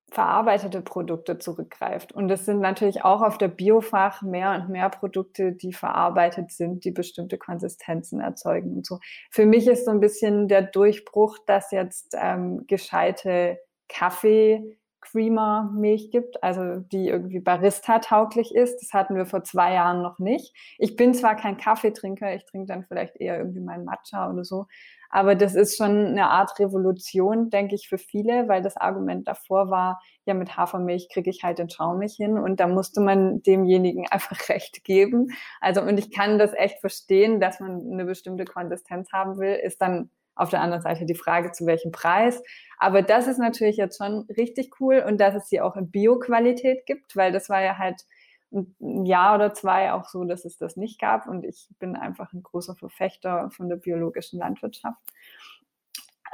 S2: verarbeitete Produkte zurückgreift. Und es sind natürlich auch auf der Biofach mehr und mehr Produkte, die verarbeitet sind, die bestimmte Konsistenzen erzeugen und so. Für mich ist so ein bisschen der Durchbruch, dass jetzt ähm, gescheite Kaffee Creamer Milch gibt, also die irgendwie Barista-tauglich ist. Das hatten wir vor zwei Jahren noch nicht. Ich bin zwar kein Kaffeetrinker, ich trinke dann vielleicht eher irgendwie meinen Matcha oder so, aber das ist schon eine Art Revolution, denke ich, für viele, weil das Argument davor war, ja, mit Hafermilch kriege ich halt den Schaum nicht hin und da musste man demjenigen einfach recht geben. Also, und ich kann das echt verstehen, dass man eine bestimmte Konsistenz haben will, ist dann auf der anderen Seite die Frage, zu welchem Preis. Aber das ist natürlich jetzt schon richtig cool und dass es sie auch in Bio-Qualität gibt, weil das war ja halt ein Jahr oder zwei auch so, dass es das nicht gab. Und ich bin einfach ein großer Verfechter von der biologischen Landwirtschaft.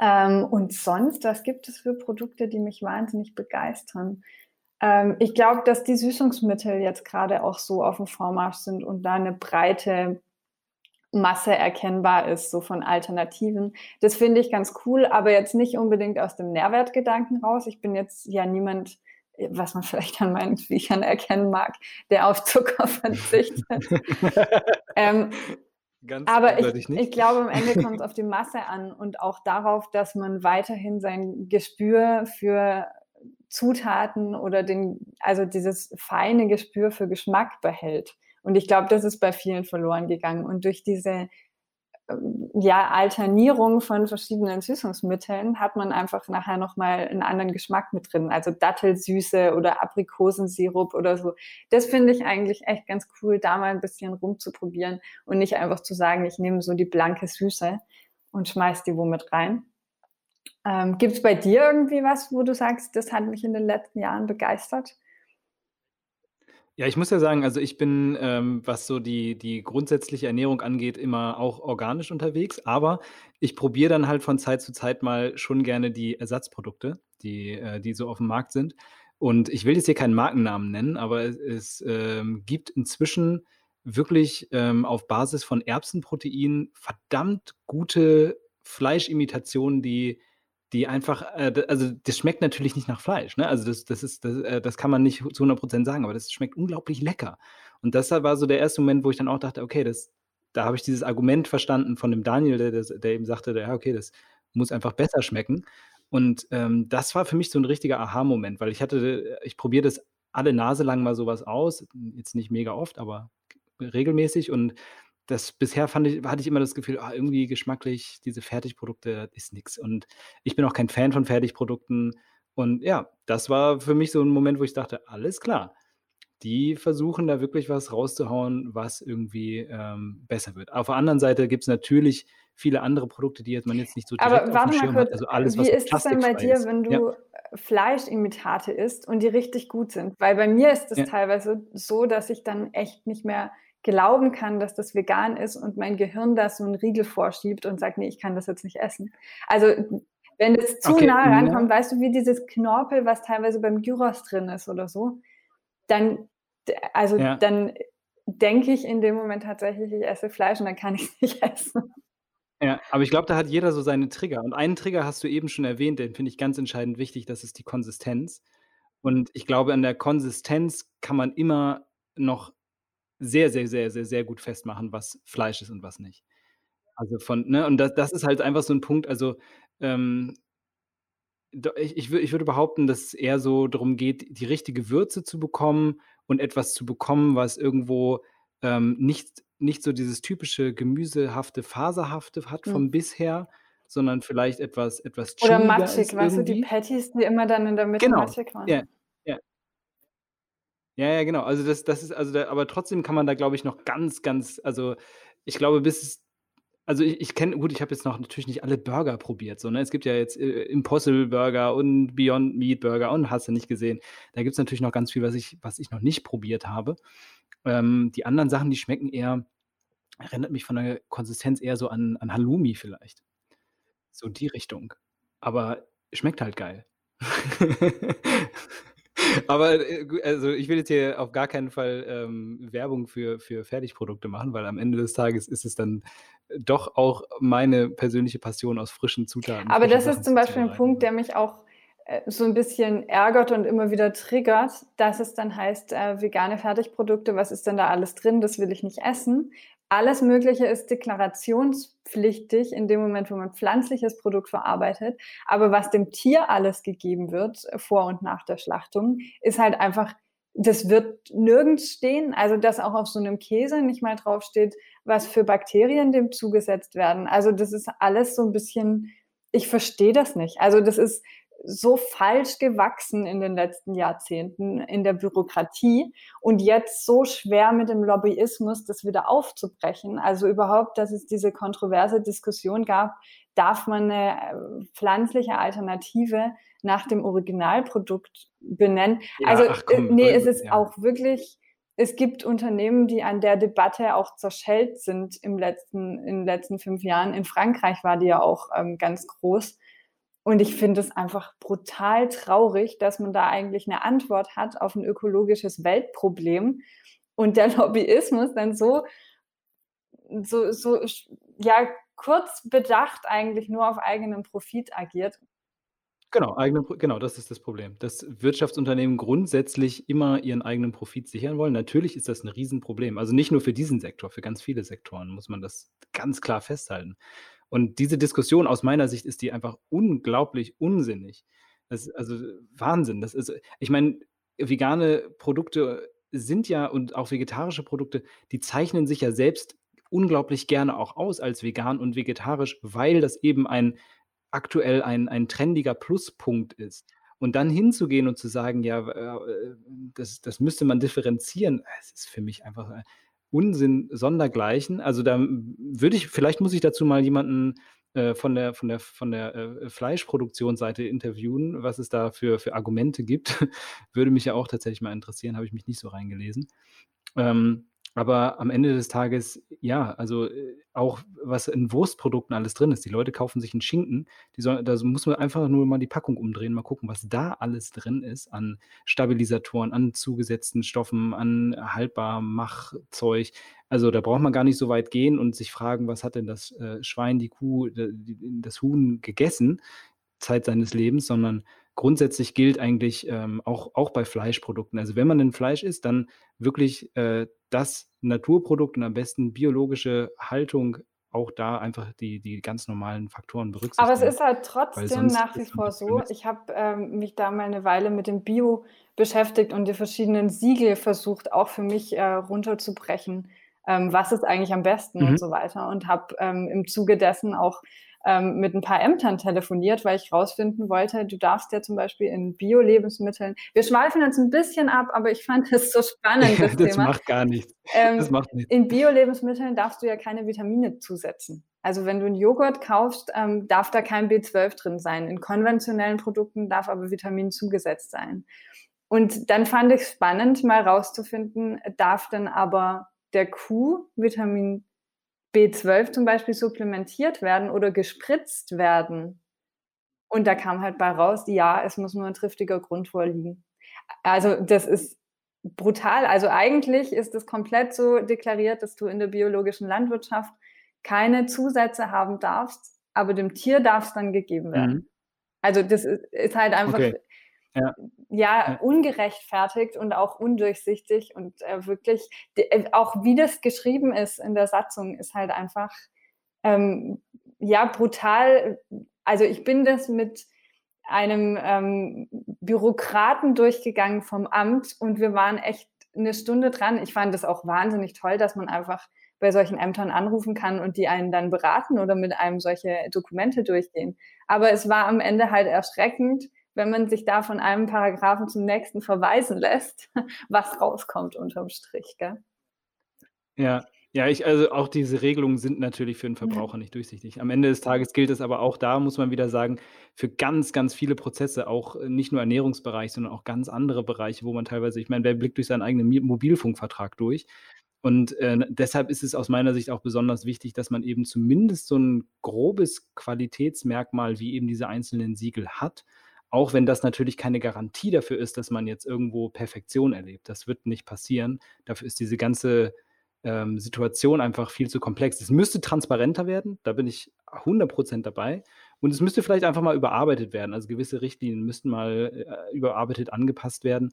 S2: Ähm, und sonst, was gibt es für Produkte, die mich wahnsinnig begeistern? Ähm, ich glaube, dass die Süßungsmittel jetzt gerade auch so auf dem Vormarsch sind und da eine breite Masse erkennbar ist, so von Alternativen. Das finde ich ganz cool, aber jetzt nicht unbedingt aus dem Nährwertgedanken raus. Ich bin jetzt ja niemand, was man vielleicht an meinen Büchern erkennen mag, der auf Zucker verzichtet. ähm, aber ich, ich, glaube, am Ende kommt es auf die Masse an und auch darauf, dass man weiterhin sein Gespür für Zutaten oder den, also dieses feine Gespür für Geschmack behält. Und ich glaube, das ist bei vielen verloren gegangen. Und durch diese ähm, ja, Alternierung von verschiedenen Süßungsmitteln hat man einfach nachher nochmal einen anderen Geschmack mit drin. Also Dattelsüße oder Aprikosensirup oder so. Das finde ich eigentlich echt ganz cool, da mal ein bisschen rumzuprobieren und nicht einfach zu sagen, ich nehme so die blanke Süße und schmeiß die womit rein. Ähm, Gibt es bei dir irgendwie was, wo du sagst, das hat mich in den letzten Jahren begeistert?
S1: Ja, ich muss ja sagen, also ich bin, ähm, was so die die grundsätzliche Ernährung angeht, immer auch organisch unterwegs, aber ich probiere dann halt von Zeit zu Zeit mal schon gerne die Ersatzprodukte, die äh, die so auf dem Markt sind. Und ich will jetzt hier keinen Markennamen nennen, aber es es, ähm, gibt inzwischen wirklich, ähm, auf Basis von Erbsenprotein verdammt gute Fleischimitationen, die die einfach, äh, also das schmeckt natürlich nicht nach Fleisch, ne? Also das, das ist, das, äh, das kann man nicht zu 100% sagen, aber das schmeckt unglaublich lecker. Und das war so der erste Moment, wo ich dann auch dachte, okay, das, da habe ich dieses Argument verstanden von dem Daniel, der, der eben sagte, ja, okay, das muss einfach besser schmecken. Und ähm, das war für mich so ein richtiger Aha-Moment, weil ich hatte, ich probiere das alle Nase lang mal sowas aus, jetzt nicht mega oft, aber regelmäßig und das bisher fand ich, hatte ich immer das Gefühl, ah, irgendwie geschmacklich, diese Fertigprodukte ist nichts. Und ich bin auch kein Fan von Fertigprodukten. Und ja, das war für mich so ein Moment, wo ich dachte, alles klar. Die versuchen da wirklich was rauszuhauen, was irgendwie ähm, besser wird. Auf der anderen Seite gibt es natürlich viele andere Produkte, die jetzt man jetzt nicht so direkt
S2: Aber warte mal kurz, hat. Also alles, wie ist es denn bei dir, ist. wenn du ja. Fleischimitate isst und die richtig gut sind? Weil bei mir ist es ja. teilweise so, dass ich dann echt nicht mehr glauben kann, dass das vegan ist und mein Gehirn da so einen Riegel vorschiebt und sagt, nee, ich kann das jetzt nicht essen. Also wenn es zu okay. nah rankommt, ja. weißt du, wie dieses Knorpel, was teilweise beim Gyros drin ist oder so, dann, also ja. dann denke ich in dem Moment tatsächlich, ich esse Fleisch und dann kann ich es nicht essen.
S1: Ja, aber ich glaube, da hat jeder so seine Trigger. Und einen Trigger hast du eben schon erwähnt, den finde ich ganz entscheidend wichtig, das ist die Konsistenz. Und ich glaube, an der Konsistenz kann man immer noch sehr, sehr, sehr, sehr, sehr gut festmachen, was Fleisch ist und was nicht. Also von, ne, und das, das ist halt einfach so ein Punkt, also ähm, ich, ich, ich würde behaupten, dass es eher so darum geht, die richtige Würze zu bekommen und etwas zu bekommen, was irgendwo ähm, nicht, nicht so dieses typische gemüsehafte, faserhafte hat vom mhm. bisher, sondern vielleicht etwas, etwas
S2: Oder matschig, weißt du, die Patties, die immer dann in der Mitte
S1: genau.
S2: matschig waren.
S1: Ja, ja, ja, genau. Also das das ist also da aber trotzdem kann man da, glaube ich, noch ganz, ganz also, ich glaube, bis es also ich ich kenne gut, ich habe jetzt noch natürlich nicht alle Burger probiert, so, ne? Es gibt ja jetzt, äh, Impossible Burger und Beyond Meat Burger und hast du nicht gesehen. Da gibt es natürlich noch ganz viel, was ich was ich noch nicht probiert habe. Ähm, die anderen Sachen, die schmecken eher erinnert mich von der Konsistenz eher so an an Halloumi vielleicht. So die Richtung. Aber schmeckt halt geil. Aber äh, also ich will jetzt hier auf gar keinen Fall ähm, Werbung für, für Fertigprodukte machen, weil am Ende des Tages ist es dann doch auch meine persönliche Passion aus frischen Zutaten.
S2: Aber das Sachen ist zum Beispiel ein Punkt, der mich auch äh, so ein bisschen ärgert und immer wieder triggert, dass es dann heißt, äh, vegane Fertigprodukte, was ist denn da alles drin, das will ich nicht essen. Alles Mögliche ist deklarationspflichtig in dem Moment, wo man pflanzliches Produkt verarbeitet. Aber was dem Tier alles gegeben wird vor und nach der Schlachtung, ist halt einfach, das wird nirgends stehen. Also, dass auch auf so einem Käse nicht mal draufsteht, was für Bakterien dem zugesetzt werden. Also, das ist alles so ein bisschen, ich verstehe das nicht. Also, das ist so falsch gewachsen in den letzten Jahrzehnten in der Bürokratie und jetzt so schwer mit dem Lobbyismus, das wieder aufzubrechen. Also überhaupt, dass es diese kontroverse Diskussion gab, darf man eine äh, pflanzliche Alternative nach dem Originalprodukt benennen. Ja, also ach, komm, äh, nee, es ist ja. auch wirklich, es gibt Unternehmen, die an der Debatte auch zerschellt sind im letzten, in den letzten fünf Jahren. In Frankreich war die ja auch ähm, ganz groß Und ich finde es einfach brutal traurig, dass man da eigentlich eine Antwort hat auf ein ökologisches Weltproblem und der Lobbyismus dann so, so, so ja, kurz bedacht eigentlich nur auf eigenen Profit agiert.
S1: Genau, eigene, genau, das ist das Problem. Dass Wirtschaftsunternehmen grundsätzlich immer ihren eigenen Profit sichern wollen. Natürlich ist das ein Riesenproblem. Also nicht nur für diesen Sektor, für ganz viele Sektoren muss man das ganz klar festhalten. Und diese Diskussion aus meiner Sicht ist die einfach unglaublich unsinnig. Das, also Wahnsinn. Das ist, ich meine, vegane Produkte sind ja und auch vegetarische Produkte, die zeichnen sich ja selbst unglaublich gerne auch aus als vegan und vegetarisch, weil das eben ein aktuell ein, ein trendiger Pluspunkt ist. Und dann hinzugehen und zu sagen, ja, äh, das, das müsste man differenzieren, es ist für mich einfach Unsinn sondergleichen. Also da würde ich, vielleicht muss ich dazu mal jemanden äh, von der, von der, von der äh, Fleischproduktionsseite interviewen, was es da für, für Argumente gibt. würde mich ja auch tatsächlich mal interessieren, habe ich mich nicht so reingelesen. Ähm, aber am Ende des Tages, ja, also äh, auch was in Wurstprodukten alles drin ist. Die Leute kaufen sich einen Schinken, da muss man einfach nur mal die Packung umdrehen, mal gucken, was da alles drin ist an Stabilisatoren, an zugesetzten Stoffen, an Haltbarmachzeug. Also da braucht man gar nicht so weit gehen und sich fragen, was hat denn das äh, Schwein, die Kuh, das Huhn gegessen, Zeit seines Lebens, sondern grundsätzlich gilt eigentlich ähm, auch, auch bei Fleischprodukten. Also wenn man ein Fleisch isst, dann wirklich äh, das Naturprodukt und am besten biologische Haltung auch da einfach die, die ganz normalen Faktoren berücksichtigen.
S2: Aber es ist halt trotzdem nach wie vor so. Ich habe ähm, mich da mal eine Weile mit dem Bio beschäftigt und die verschiedenen Siegel versucht, auch für mich äh, runterzubrechen, ähm, was ist eigentlich am besten mhm. und so weiter. Und habe ähm, im Zuge dessen auch ähm, mit ein paar Ämtern telefoniert, weil ich rausfinden wollte, du darfst ja zum Beispiel in Bio-Lebensmitteln, wir schweifen jetzt ein bisschen ab, aber ich fand es so spannend,
S1: das, das Thema. macht gar nichts.
S2: Ähm, das macht nichts. In Bio-Lebensmitteln darfst du ja keine Vitamine zusetzen. Also wenn du einen Joghurt kaufst, ähm, darf da kein B12 drin sein. In konventionellen Produkten darf aber Vitamin zugesetzt sein. Und dann fand ich spannend, mal rauszufinden, darf denn aber der Kuh Vitamin B12 zum Beispiel supplementiert werden oder gespritzt werden. Und da kam halt bei raus, ja, es muss nur ein triftiger Grund vorliegen. Also das ist brutal. Also eigentlich ist es komplett so deklariert, dass du in der biologischen Landwirtschaft keine Zusätze haben darfst, aber dem Tier darf es dann gegeben werden. Mhm. Also das ist, ist halt einfach okay ja. Ja, ungerechtfertigt und auch undurchsichtig und äh, wirklich, äh, auch wie das geschrieben ist in der Satzung, ist halt einfach, ähm, ja, brutal. Also ich bin das mit einem ähm, Bürokraten durchgegangen vom Amt und wir waren echt eine Stunde dran. Ich fand das auch wahnsinnig toll, dass man einfach bei solchen Ämtern anrufen kann und die einen dann beraten oder mit einem solche Dokumente durchgehen. Aber es war am Ende halt erschreckend, wenn man sich da von einem Paragraphen zum nächsten verweisen lässt, was rauskommt unterm Strich. Gell?
S1: Ja, ja, ich, also auch diese Regelungen sind natürlich für den Verbraucher nicht durchsichtig. Am Ende des Tages gilt es aber auch da, muss man wieder sagen, für ganz, ganz viele Prozesse, auch nicht nur Ernährungsbereich, sondern auch ganz andere Bereiche, wo man teilweise, ich meine, wer blickt durch seinen eigenen Mobilfunkvertrag durch? Und äh, deshalb ist es aus meiner Sicht auch besonders wichtig, dass man eben zumindest so ein grobes Qualitätsmerkmal wie eben diese einzelnen Siegel hat auch wenn das natürlich keine Garantie dafür ist, dass man jetzt irgendwo Perfektion erlebt. Das wird nicht passieren. Dafür ist diese ganze ähm, Situation einfach viel zu komplex. Es müsste transparenter werden, da bin ich 100% dabei. Und es müsste vielleicht einfach mal überarbeitet werden. Also gewisse Richtlinien müssten mal äh, überarbeitet angepasst werden.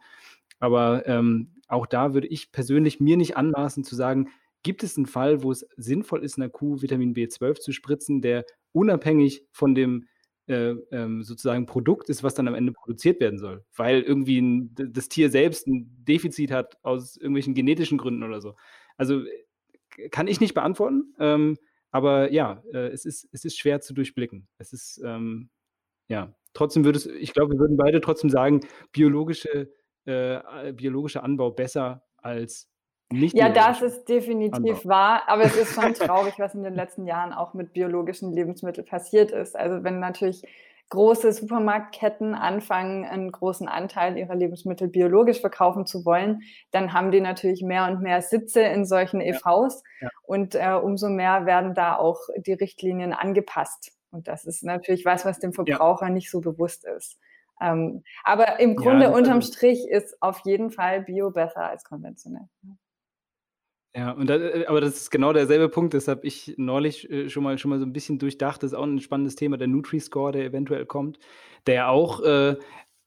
S1: Aber ähm, auch da würde ich persönlich mir nicht anmaßen zu sagen, gibt es einen Fall, wo es sinnvoll ist, einer Kuh Vitamin B12 zu spritzen, der unabhängig von dem äh, ähm, sozusagen Produkt ist, was dann am Ende produziert werden soll, weil irgendwie ein, das Tier selbst ein Defizit hat aus irgendwelchen genetischen Gründen oder so. Also kann ich nicht beantworten, ähm, aber ja, äh, es, ist, es ist schwer zu durchblicken. Es ist, ähm, ja, trotzdem würde es, ich glaube, wir würden beide trotzdem sagen, biologische, äh, biologischer Anbau besser als nicht
S2: ja, das ist definitiv Anbau. wahr, aber es ist schon traurig, was in den letzten Jahren auch mit biologischen Lebensmitteln passiert ist. Also wenn natürlich große Supermarktketten anfangen, einen großen Anteil ihrer Lebensmittel biologisch verkaufen zu wollen, dann haben die natürlich mehr und mehr Sitze in solchen EVs ja, ja. und äh, umso mehr werden da auch die Richtlinien angepasst. Und das ist natürlich was, was dem Verbraucher ja. nicht so bewusst ist. Ähm, aber im Grunde unterm Strich ist auf jeden Fall Bio besser als konventionell.
S1: Ja, und da, äh, aber das ist genau derselbe Punkt, das habe ich neulich äh, schon mal schon mal so ein bisschen durchdacht. Das ist auch ein spannendes Thema, der Nutri-Score, der eventuell kommt, der auch äh,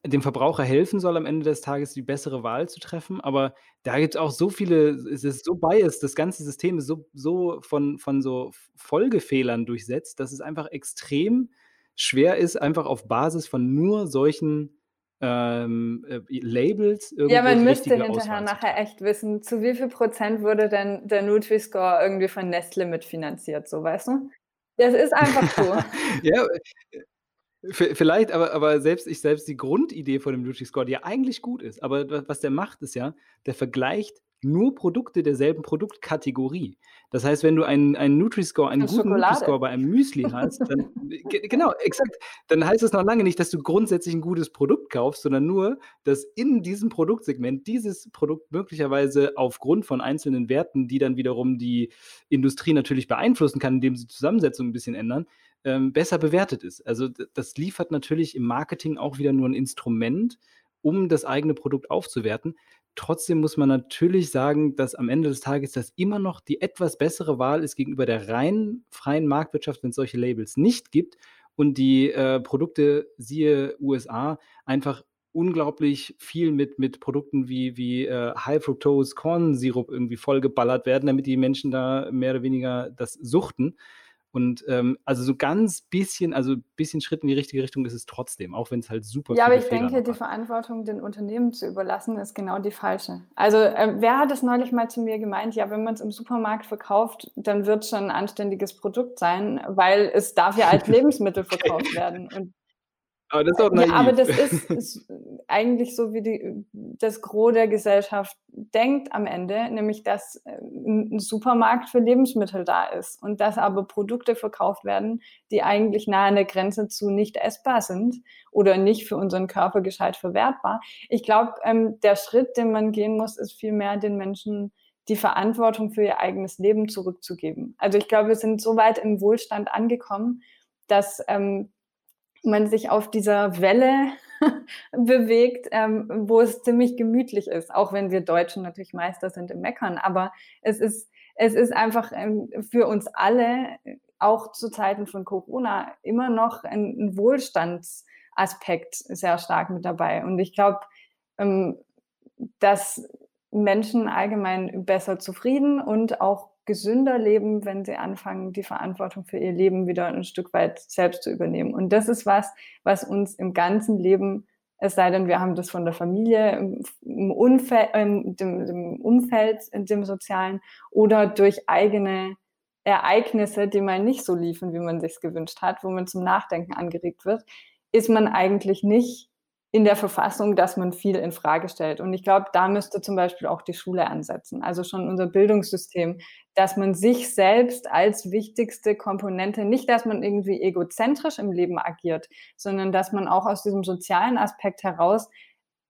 S1: dem Verbraucher helfen soll, am Ende des Tages die bessere Wahl zu treffen. Aber da gibt es auch so viele, es ist so biased, das ganze System ist so, so von, von so Folgefehlern durchsetzt, dass es einfach extrem schwer ist, einfach auf Basis von nur solchen ähm, äh, Labels
S2: Ja, man müsste hinterher nachher echt wissen, zu wie viel Prozent wurde denn der Nutri-Score irgendwie von Nestle mitfinanziert, so weißt du? Das ist einfach so.
S1: ja, Vielleicht, aber, aber selbst ich selbst die Grundidee von dem Nutri-Score, die ja eigentlich gut ist, aber was der macht, ist ja, der vergleicht nur Produkte derselben Produktkategorie. Das heißt, wenn du einen, einen Nutri-Score, einen guten Nutri-Score bei einem Müsli hast, dann, genau, exakt, dann heißt es noch lange nicht, dass du grundsätzlich ein gutes Produkt kaufst, sondern nur, dass in diesem Produktsegment dieses Produkt möglicherweise aufgrund von einzelnen Werten, die dann wiederum die Industrie natürlich beeinflussen kann, indem sie Zusammensetzung ein bisschen ändern, ähm, besser bewertet ist. Also das liefert natürlich im Marketing auch wieder nur ein Instrument, um das eigene Produkt aufzuwerten. Trotzdem muss man natürlich sagen, dass am Ende des Tages das immer noch die etwas bessere Wahl ist gegenüber der rein freien Marktwirtschaft, wenn es solche Labels nicht gibt und die äh, Produkte, siehe USA, einfach unglaublich viel mit, mit Produkten wie, wie äh, High Fructose Corn Sirup irgendwie vollgeballert werden, damit die Menschen da mehr oder weniger das suchten. Und ähm, also so ganz bisschen, also bisschen Schritt in die richtige Richtung ist es trotzdem, auch wenn es halt super
S2: Ja, aber ich Fehler denke, die Verantwortung den Unternehmen zu überlassen, ist genau die falsche. Also äh, wer hat es neulich mal zu mir gemeint, ja, wenn man es im Supermarkt verkauft, dann wird es schon ein anständiges Produkt sein, weil es darf ja als Lebensmittel verkauft werden. Und
S1: aber das ist auch naiv.
S2: Ja, aber das ist, ist eigentlich so, wie die, das Gros der Gesellschaft denkt am Ende, nämlich dass äh, ein Supermarkt für Lebensmittel da ist und dass aber Produkte verkauft werden, die eigentlich nahe an der Grenze zu nicht essbar sind oder nicht für unseren Körper gescheit verwertbar. Ich glaube, ähm, der Schritt, den man gehen muss, ist vielmehr den Menschen die Verantwortung für ihr eigenes Leben zurückzugeben. Also ich glaube, wir sind so weit im Wohlstand angekommen, dass ähm, man sich auf dieser Welle bewegt, ähm, wo es ziemlich gemütlich ist, auch wenn wir Deutschen natürlich Meister sind im Meckern. Aber es ist, es ist einfach ähm, für uns alle, auch zu Zeiten von Corona, immer noch ein, ein Wohlstandsaspekt sehr stark mit dabei. Und ich glaube, ähm, dass Menschen allgemein besser zufrieden und auch gesünder leben, wenn sie anfangen, die Verantwortung für ihr Leben wieder ein Stück weit selbst zu übernehmen. Und das ist was, was uns im ganzen Leben, es sei denn, wir haben das von der Familie, im, Umfeld, im, dem, Umfeld, in dem Sozialen oder durch eigene Ereignisse, die mal nicht so liefen, wie man sich gewünscht hat, wo man zum Nachdenken angeregt wird, ist man eigentlich nicht in der Verfassung, dass man viel in Frage stellt. Und ich glaube, da müsste zum Beispiel auch die Schule ansetzen, also schon unser Bildungssystem, dass man sich selbst als wichtigste Komponente, nicht, dass man irgendwie egozentrisch im Leben agiert, sondern dass man auch aus diesem sozialen Aspekt heraus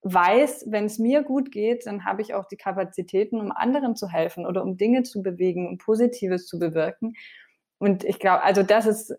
S2: weiß, wenn es mir gut geht, dann habe ich auch die Kapazitäten, um anderen zu helfen oder um Dinge zu bewegen, um Positives zu bewirken. Und ich glaube, also das ist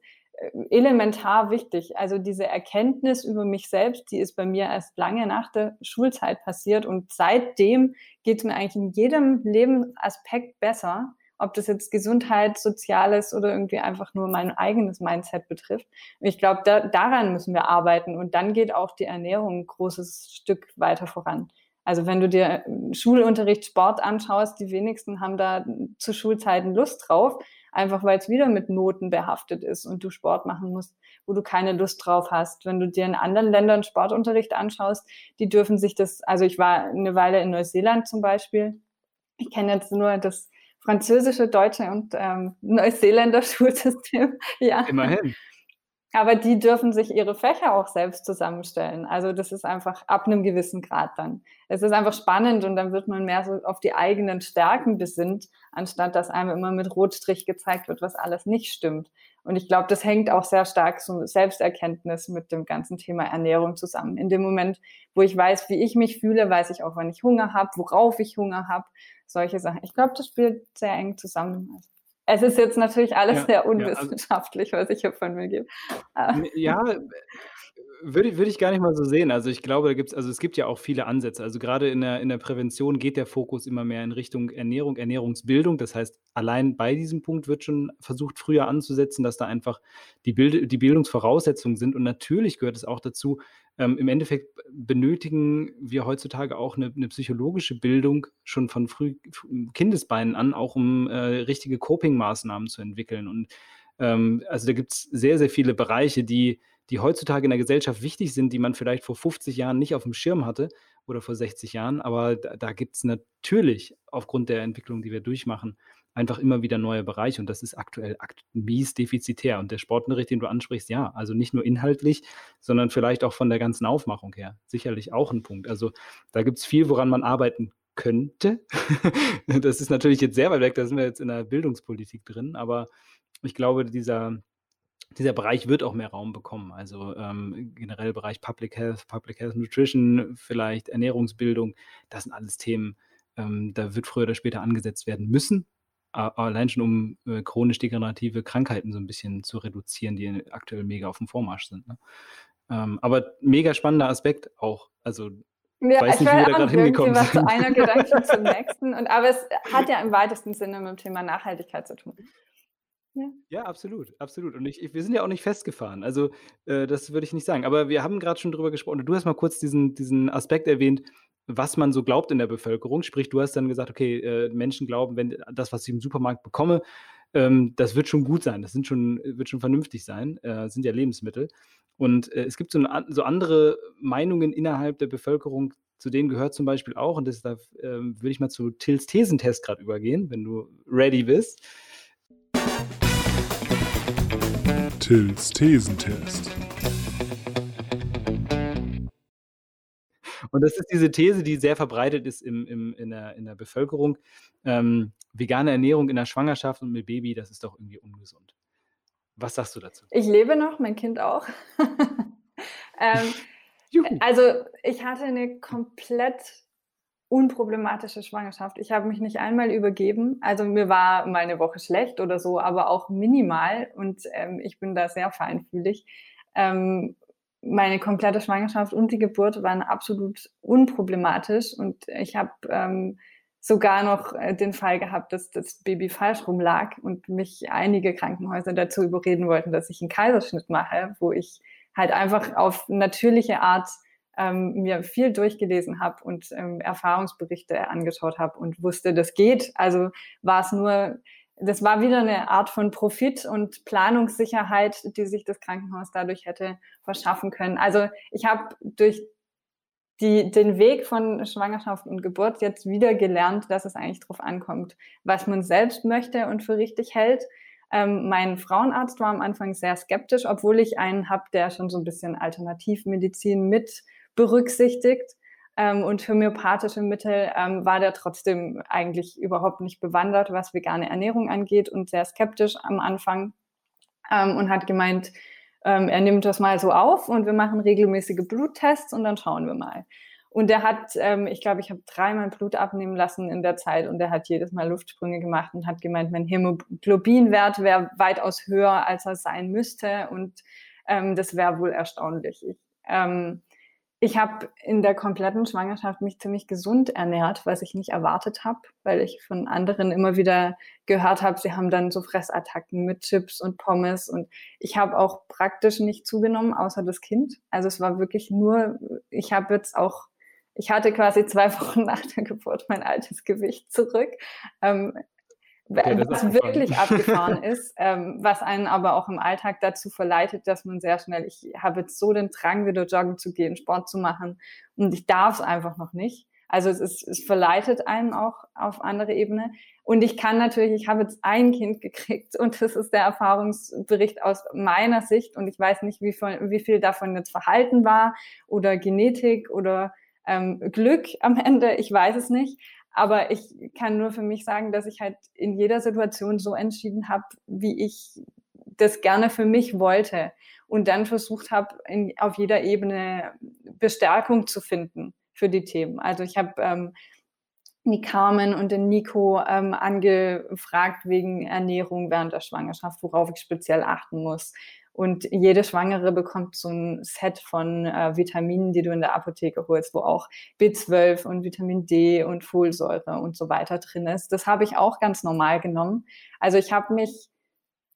S2: elementar wichtig. Also diese Erkenntnis über mich selbst, die ist bei mir erst lange nach der Schulzeit passiert und seitdem geht es mir eigentlich in jedem Lebensaspekt besser, ob das jetzt Gesundheit, Soziales oder irgendwie einfach nur mein eigenes Mindset betrifft. Ich glaube, da, daran müssen wir arbeiten und dann geht auch die Ernährung ein großes Stück weiter voran. Also wenn du dir Schulunterricht, Sport anschaust, die wenigsten haben da zu Schulzeiten Lust drauf einfach weil es wieder mit Noten behaftet ist und du Sport machen musst, wo du keine Lust drauf hast. Wenn du dir in anderen Ländern Sportunterricht anschaust, die dürfen sich das, also ich war eine Weile in Neuseeland zum Beispiel. Ich kenne jetzt nur das französische, deutsche und ähm, Neuseeländer Schulsystem.
S1: Ja. Immerhin.
S2: Aber die dürfen sich ihre Fächer auch selbst zusammenstellen. Also das ist einfach ab einem gewissen Grad dann. Es ist einfach spannend und dann wird man mehr so auf die eigenen Stärken besinnt, anstatt dass einem immer mit Rotstrich gezeigt wird, was alles nicht stimmt. Und ich glaube, das hängt auch sehr stark so Selbsterkenntnis mit dem ganzen Thema Ernährung zusammen. In dem Moment, wo ich weiß, wie ich mich fühle, weiß ich auch, wann ich Hunger habe, worauf ich Hunger habe, solche Sachen. Ich glaube, das spielt sehr eng zusammen. Es ist jetzt natürlich alles ja, sehr unwissenschaftlich, ja, also, was ich hier von mir gebe.
S1: Ja, würde, würde ich gar nicht mal so sehen. Also ich glaube, da gibt's, also es gibt ja auch viele Ansätze. Also gerade in der, in der Prävention geht der Fokus immer mehr in Richtung Ernährung, Ernährungsbildung. Das heißt, allein bei diesem Punkt wird schon versucht, früher anzusetzen, dass da einfach die, Bild die Bildungsvoraussetzungen sind. Und natürlich gehört es auch dazu, ähm, im Endeffekt benötigen wir heutzutage auch eine, eine, psychologische Bildung schon von früh Kindesbeinen an, auch um äh, richtige Coping-Maßnahmen zu entwickeln. Und ähm, also da gibt es sehr, sehr viele Bereiche, die die heutzutage in der Gesellschaft wichtig sind, die man vielleicht vor 50 Jahren nicht auf dem Schirm hatte oder vor 60 Jahren. Aber da, da gibt es natürlich aufgrund der Entwicklung, die wir durchmachen, einfach immer wieder neue Bereiche und das ist aktuell mies defizitär. Und der Sportunterricht, den du ansprichst, ja, also nicht nur inhaltlich, sondern vielleicht auch von der ganzen Aufmachung her. Sicherlich auch ein Punkt. Also da gibt es viel, woran man arbeiten könnte. das ist natürlich jetzt sehr weit weg, da sind wir jetzt in der Bildungspolitik drin, aber ich glaube, dieser, dieser Bereich wird auch mehr Raum bekommen. Also ähm, generell Bereich Public Health, Public Health Nutrition, vielleicht Ernährungsbildung, das sind alles Themen, ähm, da wird früher oder später angesetzt werden müssen. Allein schon um äh, chronisch degenerative Krankheiten so ein bisschen zu reduzieren, die aktuell mega auf dem Vormarsch sind. Ne? Ähm, aber mega spannender Aspekt auch. Also
S2: ja, weiß nicht, wie wir da gerade hingekommen sind. zu einer Gedanke zum nächsten. Und, aber es hat ja im weitesten Sinne mit dem Thema Nachhaltigkeit zu tun.
S1: Ja. ja, absolut, absolut. Und ich, ich, wir sind ja auch nicht festgefahren. Also, äh, das würde ich nicht sagen. Aber wir haben gerade schon drüber gesprochen. Du hast mal kurz diesen, diesen Aspekt erwähnt, was man so glaubt in der Bevölkerung. Sprich, du hast dann gesagt, okay, äh, Menschen glauben, wenn das, was ich im Supermarkt bekomme, ähm, das wird schon gut sein, das sind schon, wird schon vernünftig sein, äh, sind ja Lebensmittel. Und äh, es gibt so, eine, so, andere Meinungen innerhalb der Bevölkerung, zu denen gehört zum Beispiel auch, und deshalb ähm, würde ich mal zu Tills Thesentest gerade übergehen, wenn du ready bist. Tills Thesentest. Und das ist diese These, die sehr verbreitet ist im, im, in, der, in der Bevölkerung. Ähm, vegane Ernährung in der Schwangerschaft und mit Baby, das ist doch irgendwie ungesund. Was sagst du dazu?
S2: Ich lebe noch, mein Kind auch. ähm, also ich hatte eine komplett unproblematische Schwangerschaft. Ich habe mich nicht einmal übergeben. Also mir war mal eine Woche schlecht oder so, aber auch minimal. Und ähm, ich bin da sehr feinfühlig. Ähm, meine komplette Schwangerschaft und die Geburt waren absolut unproblematisch. Und ich habe ähm, sogar noch äh, den Fall gehabt, dass das Baby falsch rumlag und mich einige Krankenhäuser dazu überreden wollten, dass ich einen Kaiserschnitt mache, wo ich halt einfach auf natürliche Art ähm, mir viel durchgelesen habe und ähm, Erfahrungsberichte angeschaut habe und wusste, das geht. Also war es nur, das war wieder eine Art von Profit und Planungssicherheit, die sich das Krankenhaus dadurch hätte verschaffen können. Also ich habe durch die, den Weg von Schwangerschaft und Geburt jetzt wieder gelernt, dass es eigentlich darauf ankommt, was man selbst möchte und für richtig hält. Ähm, mein Frauenarzt war am Anfang sehr skeptisch, obwohl ich einen habe, der schon so ein bisschen Alternativmedizin mit berücksichtigt. Ähm, und homöopathische Mittel ähm, war der trotzdem eigentlich überhaupt nicht bewandert, was vegane Ernährung angeht und sehr skeptisch am Anfang ähm, und hat gemeint, ähm, er nimmt das mal so auf und wir machen regelmäßige Bluttests und dann schauen wir mal. Und er hat, ähm, ich glaube, ich habe dreimal Blut abnehmen lassen in der Zeit und er hat jedes Mal Luftsprünge gemacht und hat gemeint, mein Hämoglobinwert wäre weitaus höher, als er sein müsste und ähm, das wäre wohl erstaunlich. Ich, ich habe in der kompletten Schwangerschaft mich ziemlich gesund ernährt, was ich nicht erwartet habe, weil ich von anderen immer wieder gehört habe, sie haben dann so Fressattacken mit Chips und Pommes und ich habe auch praktisch nicht zugenommen, außer das Kind. Also es war wirklich nur, ich habe jetzt auch, ich hatte quasi zwei Wochen nach der Geburt mein altes Gewicht zurück. Ähm, was wirklich abgefahren ist, ähm, was einen aber auch im Alltag dazu verleitet, dass man sehr schnell, ich habe jetzt so den Drang, wieder joggen zu gehen, Sport zu machen und ich darf es einfach noch nicht. Also es, ist, es verleitet einen auch auf andere Ebene. Und ich kann natürlich, ich habe jetzt ein Kind gekriegt und das ist der Erfahrungsbericht aus meiner Sicht und ich weiß nicht, wie, von, wie viel davon jetzt Verhalten war oder Genetik oder ähm, Glück am Ende, ich weiß es nicht. Aber ich kann nur für mich sagen, dass ich halt in jeder Situation so entschieden habe, wie ich das gerne für mich wollte. Und dann versucht habe, auf jeder Ebene Bestärkung zu finden für die Themen. Also ich habe ähm, die Carmen und den Nico ähm, angefragt wegen Ernährung während der Schwangerschaft, worauf ich speziell achten muss. Und jede Schwangere bekommt so ein Set von äh, Vitaminen, die du in der Apotheke holst, wo auch B12 und Vitamin D und Folsäure und so weiter drin ist. Das habe ich auch ganz normal genommen. Also ich habe mich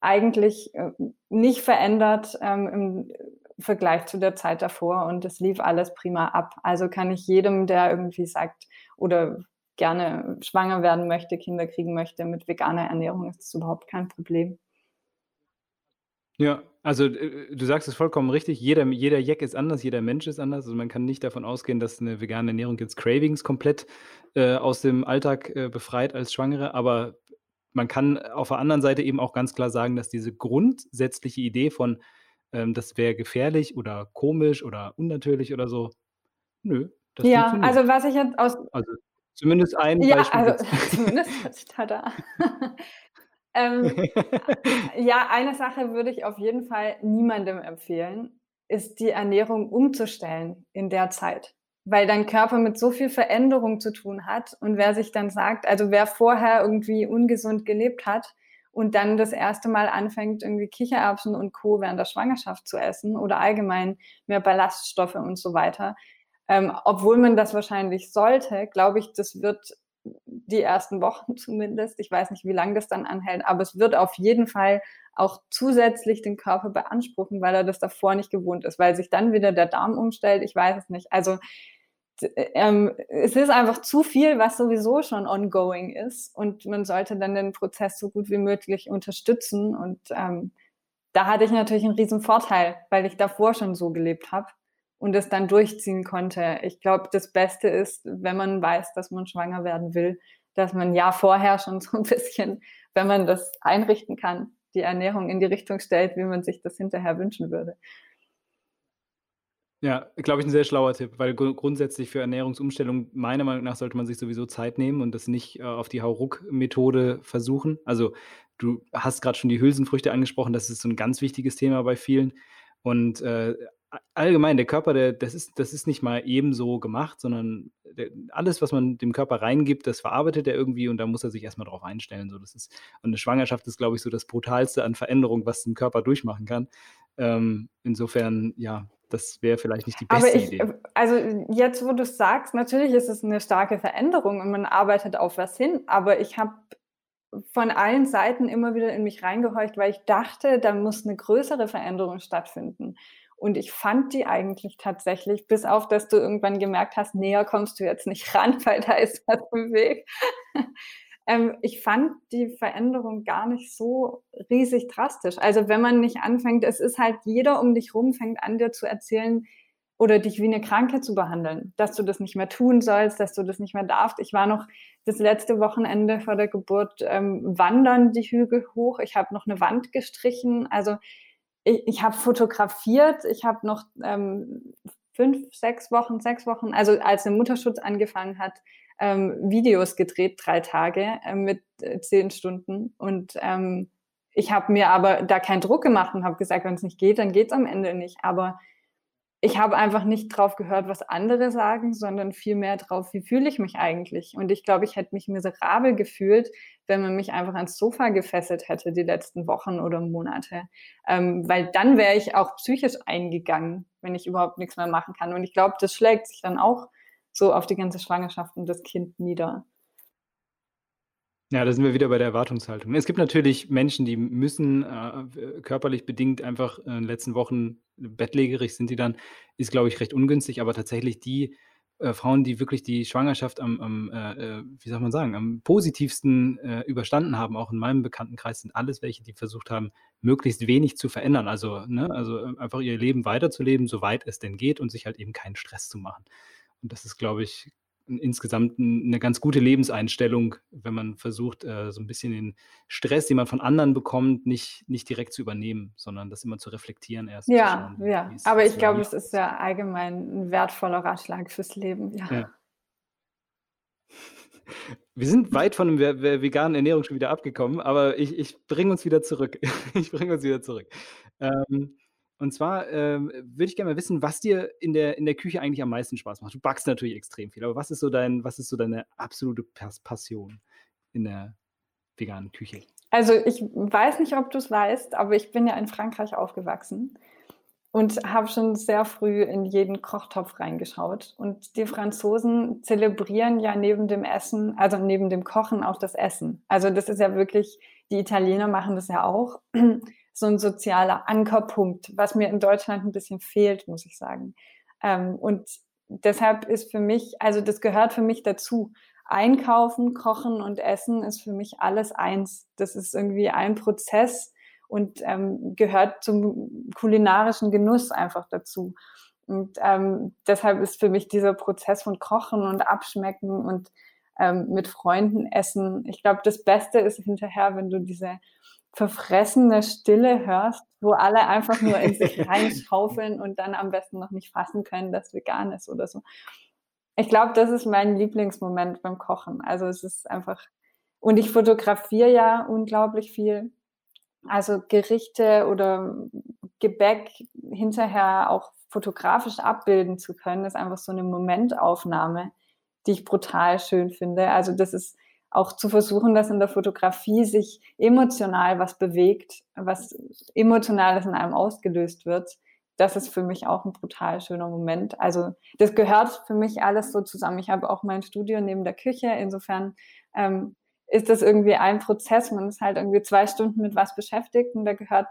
S2: eigentlich äh, nicht verändert ähm, im Vergleich zu der Zeit davor und es lief alles prima ab. Also kann ich jedem, der irgendwie sagt oder gerne schwanger werden möchte, Kinder kriegen möchte, mit veganer Ernährung ist das überhaupt kein Problem.
S1: Ja, also äh, du sagst es vollkommen richtig. Jeder, jeder Jack ist anders, jeder Mensch ist anders. Also man kann nicht davon ausgehen, dass eine vegane Ernährung jetzt Cravings komplett äh, aus dem Alltag äh, befreit als Schwangere. Aber man kann auf der anderen Seite eben auch ganz klar sagen, dass diese grundsätzliche Idee von, ähm, das wäre gefährlich oder komisch oder unnatürlich oder so, nö,
S2: das Ja, also was ich jetzt aus
S1: Also zumindest ein
S2: Ja,
S1: Beispiel
S2: also zumindest da. Ähm, ja, eine Sache würde ich auf jeden Fall niemandem empfehlen, ist die Ernährung umzustellen in der Zeit weil dein Körper mit so viel Veränderung zu tun hat. Und wer sich dann sagt, also wer vorher irgendwie ungesund gelebt hat und dann das erste Mal anfängt, irgendwie Kichererbsen und Co. während der Schwangerschaft zu essen oder allgemein mehr Ballaststoffe und so weiter, ähm, obwohl man das wahrscheinlich sollte, glaube ich, das wird die ersten Wochen zumindest, ich weiß nicht, wie lange das dann anhält, aber es wird auf jeden Fall auch zusätzlich den Körper beanspruchen, weil er das davor nicht gewohnt ist, weil sich dann wieder der Darm umstellt. Ich weiß es nicht. Also ähm, es ist einfach zu viel, was sowieso schon ongoing ist und man sollte dann den Prozess so gut wie möglich unterstützen und ähm, da hatte ich natürlich einen riesen Vorteil, weil ich davor schon so gelebt habe und es dann durchziehen konnte. Ich glaube, das Beste ist, wenn man weiß, dass man schwanger werden will, dass man ja vorher schon so ein bisschen, wenn man das einrichten kann, die Ernährung in die Richtung stellt, wie man sich das hinterher wünschen würde.
S1: Ja, glaube ich, ein sehr schlauer Tipp, weil grundsätzlich für Ernährungsumstellung meiner Meinung nach sollte man sich sowieso Zeit nehmen und das nicht äh, auf die Hauruck-Methode versuchen. Also du hast gerade schon die Hülsenfrüchte angesprochen, das ist so ein ganz wichtiges Thema bei vielen. Und äh, allgemein, der Körper, der, das, ist, das ist nicht mal ebenso gemacht, sondern der, alles, was man dem Körper reingibt, das verarbeitet er irgendwie und da muss er sich erstmal drauf einstellen. So, das ist, und eine Schwangerschaft ist, glaube ich, so das Brutalste an Veränderung, was ein Körper durchmachen kann. Ähm, insofern, ja, das wäre vielleicht nicht die beste
S2: Aber ich,
S1: Idee.
S2: Also jetzt, wo du es sagst, natürlich ist es eine starke Veränderung und man arbeitet auf was hin, aber ich habe von allen Seiten immer wieder in mich reingehorcht, weil ich dachte, da muss eine größere Veränderung stattfinden. Und ich fand die eigentlich tatsächlich, bis auf, dass du irgendwann gemerkt hast, näher kommst du jetzt nicht ran, weil da ist was im Weg. ähm, ich fand die Veränderung gar nicht so riesig drastisch. Also wenn man nicht anfängt, es ist halt jeder um dich rum fängt an dir zu erzählen oder dich wie eine Kranke zu behandeln, dass du das nicht mehr tun sollst, dass du das nicht mehr darfst. Ich war noch das letzte Wochenende vor der Geburt ähm, wandern die Hügel hoch. Ich habe noch eine Wand gestrichen. Also ich, ich habe fotografiert, ich habe noch ähm, fünf, sechs Wochen, sechs Wochen, also als der Mutterschutz angefangen hat, ähm, Videos gedreht, drei Tage äh, mit äh, zehn Stunden. Und ähm, ich habe mir aber da keinen Druck gemacht und habe gesagt, wenn es nicht geht, dann geht es am Ende nicht. Aber ich habe einfach nicht drauf gehört, was andere sagen, sondern vielmehr drauf, wie fühle ich mich eigentlich. Und ich glaube, ich hätte mich miserabel gefühlt, wenn man mich einfach ans Sofa gefesselt hätte die letzten Wochen oder Monate. Ähm, weil dann wäre ich auch psychisch eingegangen, wenn ich überhaupt nichts mehr machen kann. Und ich glaube, das schlägt sich dann auch so auf die ganze Schwangerschaft und das Kind nieder.
S1: Ja, da sind wir wieder bei der Erwartungshaltung. Es gibt natürlich Menschen, die müssen äh, körperlich bedingt einfach in den letzten Wochen bettlägerig sind die dann, ist, glaube ich, recht ungünstig, aber tatsächlich die äh, Frauen, die wirklich die Schwangerschaft am, am äh, äh wie soll man sagen, am positivsten äh, überstanden haben, auch in meinem Bekanntenkreis, sind alles welche, die versucht haben, möglichst wenig zu verändern. Also, ne, also äh, einfach ihr Leben weiterzuleben, soweit es denn geht und sich halt eben keinen Stress zu machen. Und das ist, glaube ich, insgesamt eine ganz gute Lebenseinstellung, wenn man versucht, äh, so ein bisschen den Stress, den man von anderen bekommt, nicht, nicht direkt zu übernehmen, sondern das immer zu reflektieren erst.
S2: Ja, schauen, ja. Aber ich glaube, es ist ja allgemein ein wertvoller Ratschlag fürs Leben. Ja. ja.
S1: Wir sind weit von der veganen Ernährung schon wieder abgekommen, aber ich, ich bringe uns wieder zurück. ich bringe uns wieder zurück. Ähm, Und zwar ähm, würde ich gerne mal wissen, was dir in der, in der Küche eigentlich am meisten Spaß macht. Du backst natürlich extrem viel, aber was ist so dein, was ist so deine absolute Passion in der veganen Küche?
S2: Also ich weiß nicht, ob du es weißt, aber ich bin ja in Frankreich aufgewachsen und habe schon sehr früh in jeden Kochtopf reingeschaut. Und die Franzosen zelebrieren ja neben dem Essen, also neben dem Kochen auch das Essen. Also das ist ja wirklich, die Italiener machen das ja auch, so ein sozialer Ankerpunkt, was mir in Deutschland ein bisschen fehlt, muss ich sagen. Ähm, und deshalb ist für mich, also das gehört für mich dazu. Einkaufen, Kochen und Essen ist für mich alles eins. Das ist irgendwie ein Prozess, und ähm, gehört zum kulinarischen Genuss einfach dazu. Und ähm, deshalb ist für mich dieser Prozess von Kochen und Abschmecken und ähm, mit Freunden essen, ich glaube, das Beste ist hinterher, wenn du diese verfressene Stille hörst, wo alle einfach nur in sich reinschaufeln und dann am besten noch nicht fassen können, dass vegan ist oder so. Ich glaube, das ist mein Lieblingsmoment beim Kochen. Also es ist einfach, und ich fotografiere ja unglaublich viel. Also Gerichte oder Gebäck hinterher auch fotografisch abbilden zu können, ist einfach so eine Momentaufnahme, die ich brutal schön finde. Also das ist auch zu versuchen, dass in der Fotografie sich emotional was bewegt, was emotionales in einem ausgelöst wird. Das ist für mich auch ein brutal schöner Moment. Also das gehört für mich alles so zusammen. Ich habe auch mein Studio neben der Küche. Insofern ähm, ist das irgendwie ein Prozess. Man ist halt irgendwie zwei Stunden mit was beschäftigt und da gehört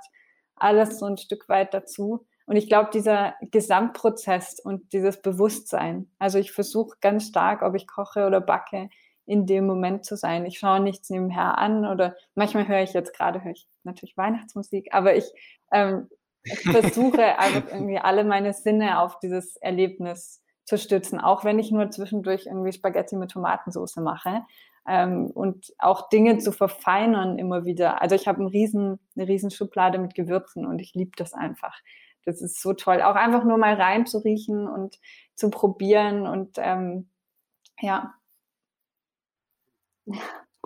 S2: alles so ein Stück weit dazu. Und ich glaube, dieser Gesamtprozess und dieses Bewusstsein, also ich versuche ganz stark, ob ich koche oder backe, in dem Moment zu sein. Ich schaue nichts nebenher an oder manchmal höre ich jetzt gerade, höre ich natürlich Weihnachtsmusik, aber ich, ähm, ich versuche einfach irgendwie alle meine Sinne auf dieses Erlebnis zu stützen, auch wenn ich nur zwischendurch irgendwie Spaghetti mit Tomatensauce mache ähm, und auch Dinge zu verfeinern immer wieder. Also ich habe einen riesen, eine riesen Schublade mit Gewürzen und ich liebe das einfach. Das ist so toll. Auch einfach nur mal reinzuriechen und zu probieren und ähm, ja.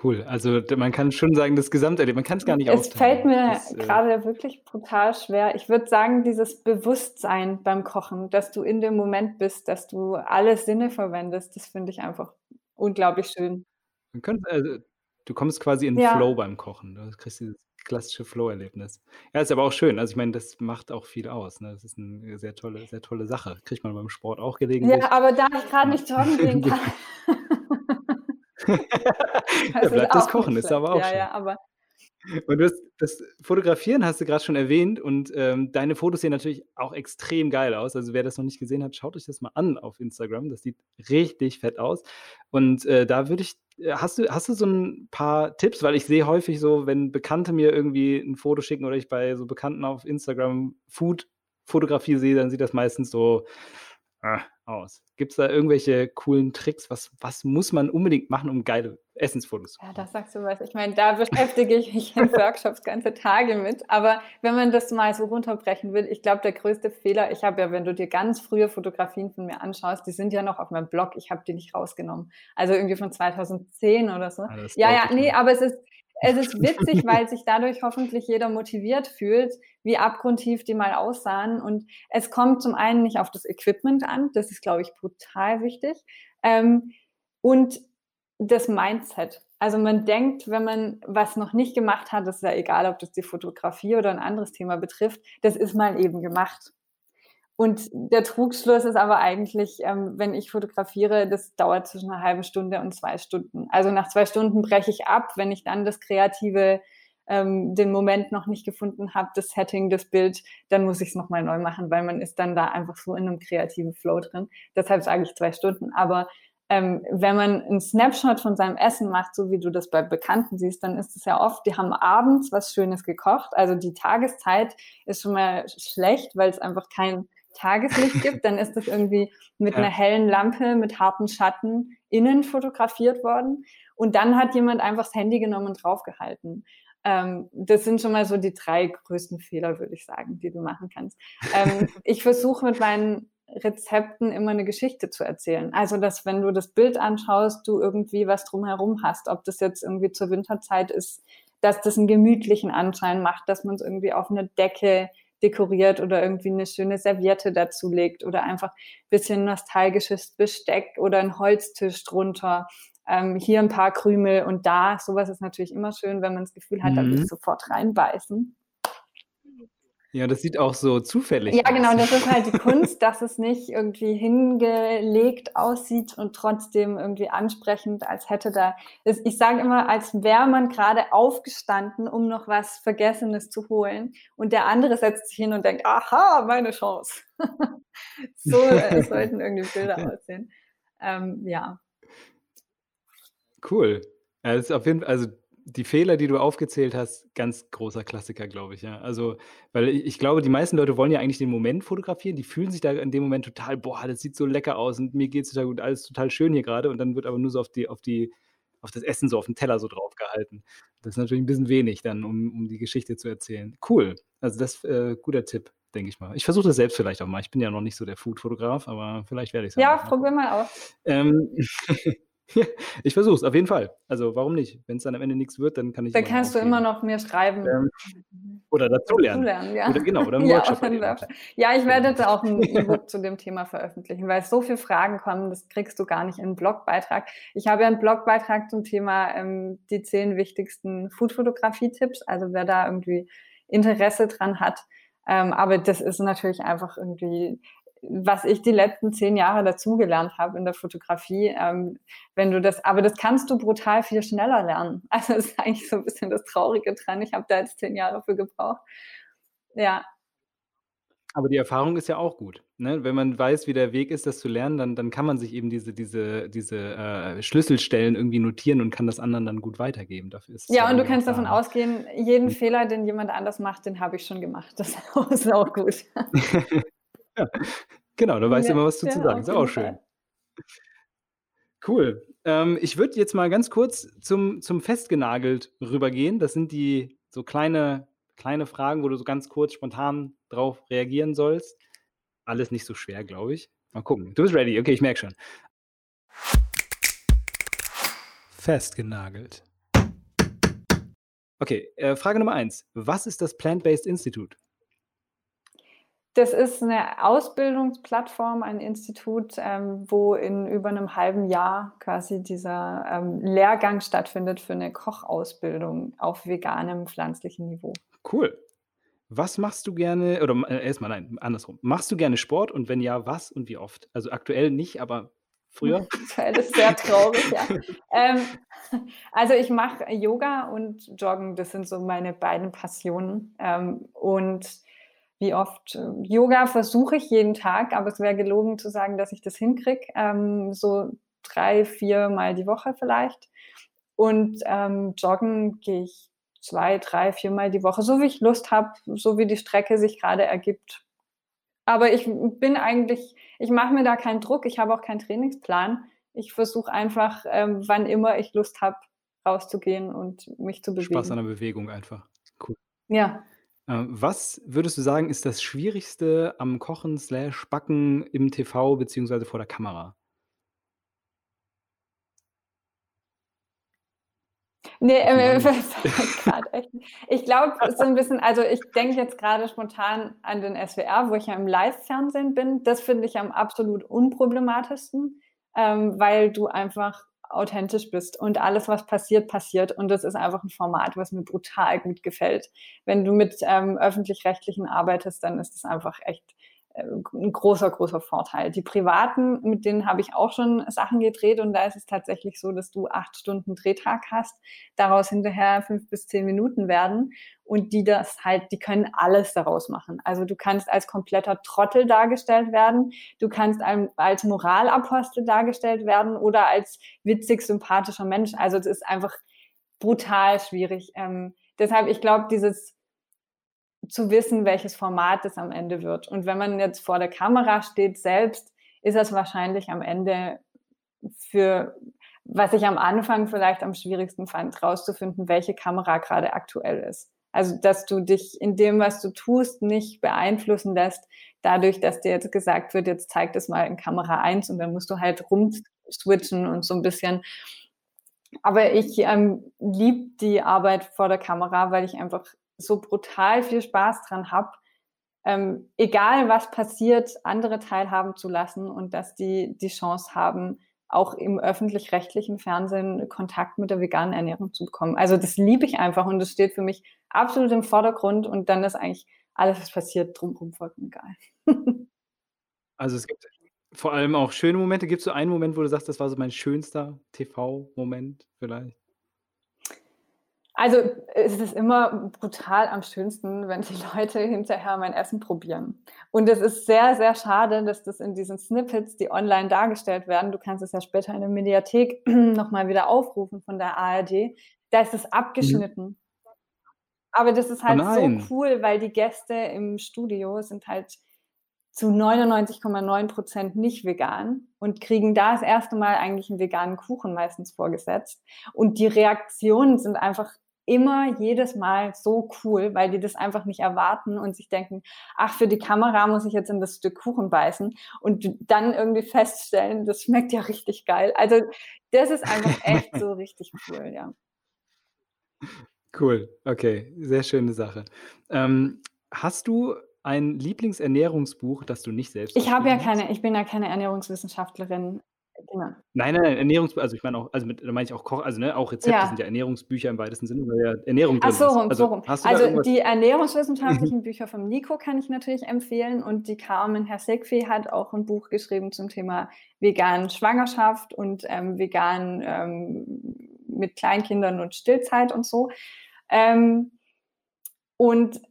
S1: Cool. Also man kann schon sagen, das Gesamterlebnis, man kann es gar nicht
S2: Es fällt mir das, äh, gerade wirklich brutal schwer. Ich würde sagen, dieses Bewusstsein beim Kochen, dass du in dem Moment bist, dass du alle Sinne verwendest, das finde ich einfach unglaublich schön.
S1: Man könnte, also, du kommst quasi in Ja. Flow beim Kochen. Du kriegst dieses klassische Flow-Erlebnis. Ja, ist aber auch schön. Also ich meine, das macht auch viel aus. Ne? Das ist eine sehr tolle, sehr tolle Sache. Kriegt man beim Sport auch gelegentlich.
S2: Ja, aber da ich gerade nicht joggen gehen kann.
S1: Ja, bleibt das Kochen, ist aber auch
S2: Ja,
S1: schön.
S2: ja, aber
S1: und du hast das Fotografieren hast du gerade schon erwähnt und, ähm, deine Fotos sehen natürlich auch extrem geil aus. Also, wer das noch nicht gesehen hat, schaut euch das mal an auf Instagram. Das sieht richtig fett aus. Und, äh, da würde ich äh, hast du hast du so ein paar Tipps? Weil ich sehe häufig so, wenn Bekannte mir irgendwie ein Foto schicken oder ich bei so Bekannten auf Instagram Food-Fotografie sehe, dann sieht das meistens so, äh, aus. Gibt es da irgendwelche coolen Tricks? Was was muss man unbedingt machen, um geile Essensfotos.
S2: Ja, das sagst du was. Ich meine, da beschäftige ich mich in Workshops ganze Tage mit. Aber wenn man das mal so runterbrechen will, ich glaube, der größte Fehler, ich habe ja, wenn du dir ganz frühe Fotografien von mir anschaust, die sind ja noch auf meinem Blog, ich habe die nicht rausgenommen. Also irgendwie von 2010 oder so. Ah, ja, ja, nee, aber es ist, es ist witzig, weil sich dadurch hoffentlich jeder motiviert fühlt, wie abgrundtief die mal aussahen. Und es kommt zum einen nicht auf das Equipment an, das ist, glaube ich, brutal wichtig. Ähm, und das Mindset. Also man denkt, wenn man was noch nicht gemacht hat, ist ja egal, ob das die Fotografie oder ein anderes Thema betrifft, das ist mal eben gemacht. Und der Trugschluss ist aber eigentlich, ähm, wenn ich fotografiere, das dauert zwischen einer halben Stunde und zwei Stunden. Also nach zwei Stunden breche ich ab, wenn ich dann das kreative, ähm, den Moment noch nicht gefunden habe, das Setting, das Bild, dann muss ich es nochmal neu machen, weil man ist dann da einfach so in einem kreativen Flow drin. Deshalb sage ich zwei Stunden. Aber ähm, wenn man einen Snapshot von seinem Essen macht, so wie du das bei Bekannten siehst, dann ist es ja oft, die haben abends was Schönes gekocht. Also die Tageszeit ist schon mal schlecht, weil es einfach kein Tageslicht gibt. Dann ist das irgendwie mit ja. einer hellen Lampe, mit harten Schatten innen fotografiert worden. Und dann hat jemand einfach das Handy genommen und draufgehalten. Ähm, das sind schon mal so die drei größten Fehler, würde ich sagen, die du machen kannst. Ähm, ich versuche mit meinen Rezepten immer eine Geschichte zu erzählen. Also, dass wenn du das Bild anschaust, du irgendwie was drumherum hast, ob das jetzt irgendwie zur Winterzeit ist, dass das einen gemütlichen Anschein macht, dass man es irgendwie auf eine Decke dekoriert oder irgendwie eine schöne Serviette dazulegt oder einfach ein bisschen nostalgisches Besteck oder ein Holztisch drunter. Ähm, hier ein paar Krümel und da. Sowas ist natürlich immer schön, wenn man das Gefühl hat, mhm. da will ich sofort reinbeißen.
S1: Ja, das sieht auch so zufällig
S2: ja, aus. Ja, genau, das ist halt die Kunst, dass es nicht irgendwie hingelegt aussieht und trotzdem irgendwie ansprechend, als hätte da, ich sage immer, als wäre man gerade aufgestanden, um noch was Vergessenes zu holen und der andere setzt sich hin und denkt, aha, meine Chance. so äh, sollten irgendwie Bilder aussehen. Ähm, ja.
S1: Cool. Ist auf jeden Fall, also die Fehler, die du aufgezählt hast, ganz großer Klassiker, glaube ich, ja. Also, weil ich, glaube, die meisten Leute wollen ja eigentlich den Moment fotografieren, die fühlen sich da in dem Moment total, boah, das sieht so lecker aus und mir geht es total gut, alles total schön hier gerade und dann wird aber nur so auf die, auf die, auf das Essen so auf den Teller so drauf gehalten. Das ist natürlich ein bisschen wenig dann, um, um die Geschichte zu erzählen. Cool. Also das ist äh, guter Tipp, denke ich mal. Ich versuche das selbst vielleicht auch mal. Ich bin ja noch nicht so der Food-Fotograf, aber vielleicht werde ich es
S2: Ja, probier mal aus.
S1: Ähm, ich versuche es, auf jeden Fall. Also warum nicht? Wenn es dann am Ende nichts wird, dann kann ich.
S2: Dann kannst du immer noch mir schreiben. Ähm,
S1: oder
S2: dazu ja.
S1: Oder genau, oder
S2: einen ja, Workshop. Ja, ich werde jetzt auch ein E-Book zu dem Thema veröffentlichen, weil so viele Fragen kommen, das kriegst du gar nicht in einen Blogbeitrag. Ich habe ja einen Blogbeitrag zum Thema ähm, die zehn wichtigsten Food-Fotografie-Tipps. Also wer da irgendwie Interesse dran hat. Ähm, aber das ist natürlich einfach irgendwie was ich die letzten zehn Jahre dazugelernt habe in der Fotografie. Ähm, wenn du das, aber das kannst du brutal viel schneller lernen. Also das ist eigentlich so ein bisschen das Traurige dran. Ich habe da jetzt zehn Jahre für gebraucht. Ja.
S1: Aber die Erfahrung ist ja auch gut. Ne? Wenn man weiß, wie der Weg ist, das zu lernen, dann, dann kann man sich eben diese, diese, diese äh, Schlüsselstellen irgendwie notieren und kann das anderen dann gut weitergeben. Dafür ist
S2: ja, und du kannst davon ausgehen, jeden mhm. Fehler, den jemand anders macht, den habe ich schon gemacht. Das ist auch gut.
S1: Ja, genau, da weißt du immer, was du zu sagen. Ist auch schön. Cool. Ähm, ich würde jetzt mal ganz kurz zum, zum Festgenagelt rübergehen. Das sind die so kleine, kleine Fragen, wo du so ganz kurz spontan drauf reagieren sollst. Alles nicht so schwer, glaube ich. Mal gucken. Du bist ready. Okay, ich merke schon.
S3: Festgenagelt.
S1: Okay, äh, Frage Nummer eins. Was ist das Plant-Based Institute?
S2: Das ist eine Ausbildungsplattform, ein Institut, ähm, wo in über einem halben Jahr quasi dieser ähm, Lehrgang stattfindet für eine Kochausbildung auf veganem, pflanzlichen Niveau.
S1: Cool. Was machst du gerne, oder äh, erstmal nein, andersrum. Machst du gerne Sport und wenn ja, was und wie oft? Also aktuell nicht, aber früher?
S2: Aktuell ist sehr traurig, ja. ähm, also ich mache Yoga und Joggen, das sind so meine beiden Passionen. Ähm, und wie oft. Äh, Yoga versuche ich jeden Tag, aber es wäre gelogen zu sagen, dass ich das hinkriege. Ähm, so drei, vier Mal die Woche vielleicht. Und ähm, joggen gehe ich zwei, drei, vier Mal die Woche, so wie ich Lust habe, so wie die Strecke sich gerade ergibt. Aber ich bin eigentlich, ich mache mir da keinen Druck, ich habe auch keinen Trainingsplan. Ich versuche einfach, ähm, wann immer ich Lust habe, rauszugehen und mich zu bewegen.
S1: Spaß an der Bewegung einfach. Cool.
S2: Ja.
S1: Äh, was würdest du sagen, ist das Schwierigste am Kochen slash Backen im TV beziehungsweise vor der Kamera?
S2: Nee, äh, echt. Ich glaube, so ein bisschen, also ich denke jetzt gerade spontan an den SWR, wo ich ja im Live-Fernsehen bin. Das finde ich am absolut unproblematischsten, ähm, weil du einfach authentisch bist und alles, was passiert, passiert. Und das ist einfach ein Format, was mir brutal gut gefällt. Wenn du mit ähm, öffentlich-rechtlichen arbeitest, dann ist das einfach echt ein großer, großer Vorteil. Die privaten, mit denen habe ich auch schon Sachen gedreht und da ist es tatsächlich so, dass du acht Stunden Drehtag hast, daraus hinterher fünf bis zehn Minuten werden und die das halt, die können alles daraus machen. Also du kannst als kompletter Trottel dargestellt werden, du kannst als Moralapostel dargestellt werden oder als witzig, sympathischer Mensch. Also es ist einfach brutal schwierig. Ähm, deshalb, ich glaube, dieses zu wissen, welches Format es am Ende wird. Und wenn man jetzt vor der Kamera steht selbst, ist das wahrscheinlich am Ende für, was ich am Anfang vielleicht am schwierigsten fand, rauszufinden, welche Kamera gerade aktuell ist. Also, dass du dich in dem, was du tust, nicht beeinflussen lässt, dadurch, dass dir jetzt gesagt wird, jetzt zeigt es mal in Kamera 1 und dann musst du halt rumswitchen und so ein bisschen. Aber ich ähm, liebe die Arbeit vor der Kamera, weil ich einfach so brutal viel Spaß dran habe, ähm, egal was passiert, andere teilhaben zu lassen und dass die die Chance haben, auch im öffentlich-rechtlichen Fernsehen Kontakt mit der veganen Ernährung zu bekommen. Also das liebe ich einfach und das steht für mich absolut im Vordergrund und dann ist eigentlich alles, was passiert, drumherum vollkommen egal.
S1: also es gibt vor allem auch schöne Momente. Gibt es so einen Moment, wo du sagst, das war so mein schönster TV-Moment vielleicht?
S2: Also es ist immer brutal am schönsten, wenn die Leute hinterher mein Essen probieren. Und es ist sehr, sehr schade, dass das in diesen Snippets, die online dargestellt werden, du kannst es ja später in der Mediathek nochmal wieder aufrufen von der ARD, da ist es abgeschnitten. Mhm. Aber das ist halt oh so cool, weil die Gäste im Studio sind halt zu 99,9 Prozent nicht vegan und kriegen da das erste Mal eigentlich einen veganen Kuchen meistens vorgesetzt. Und die Reaktionen sind einfach immer jedes Mal so cool, weil die das einfach nicht erwarten und sich denken, ach, für die Kamera muss ich jetzt in das Stück Kuchen beißen und dann irgendwie feststellen, das schmeckt ja richtig geil. Also das ist einfach echt so richtig cool, ja.
S1: Cool, okay, sehr schöne Sache. Ähm, hast du ein Lieblingsernährungsbuch, das du nicht selbst
S2: Ich habe ja keine, ich bin ja keine Ernährungswissenschaftlerin.
S1: Genau. Nein, nein, nein, Ernährungs also ich meine auch, also mit, da meine ich auch Koch, also ne, auch Rezepte
S2: Ja.
S1: sind ja Ernährungsbücher im weitesten Sinne, weil ja Ernährung
S2: Ach
S1: drin
S2: so
S1: ist.
S2: rum, so
S1: Also
S2: rum.
S1: du da
S2: Also die ernährungswissenschaftlichen Bücher vom Nico kann ich natürlich empfehlen und die Carmen Hersekvi hat auch ein Buch geschrieben zum Thema vegan Schwangerschaft und ähm, vegan ähm, mit Kleinkindern und Stillzeit und so. Ähm, und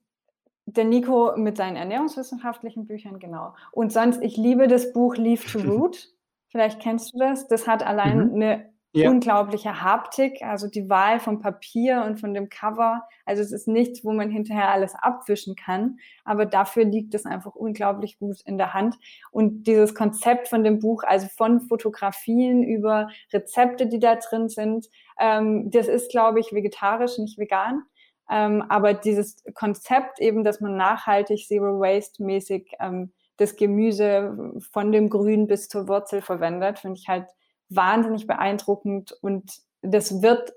S2: der Nico mit seinen ernährungswissenschaftlichen Büchern, genau. Und sonst, ich liebe das Buch Leave to Root. Vielleicht kennst du das. Das hat allein
S1: Mhm.
S2: eine
S1: Ja.
S2: unglaubliche Haptik, also die Wahl vom Papier und von dem Cover. Also es ist nichts, wo man hinterher alles abwischen kann, aber dafür liegt es einfach unglaublich gut in der Hand. Und dieses Konzept von dem Buch, also von Fotografien über Rezepte, die da drin sind, ähm, das ist, glaube ich, vegetarisch, nicht vegan. Ähm, aber dieses Konzept eben, dass man nachhaltig Zero Waste mäßig ähm, das Gemüse von dem Grün bis zur Wurzel verwendet, finde ich halt wahnsinnig beeindruckend und das wird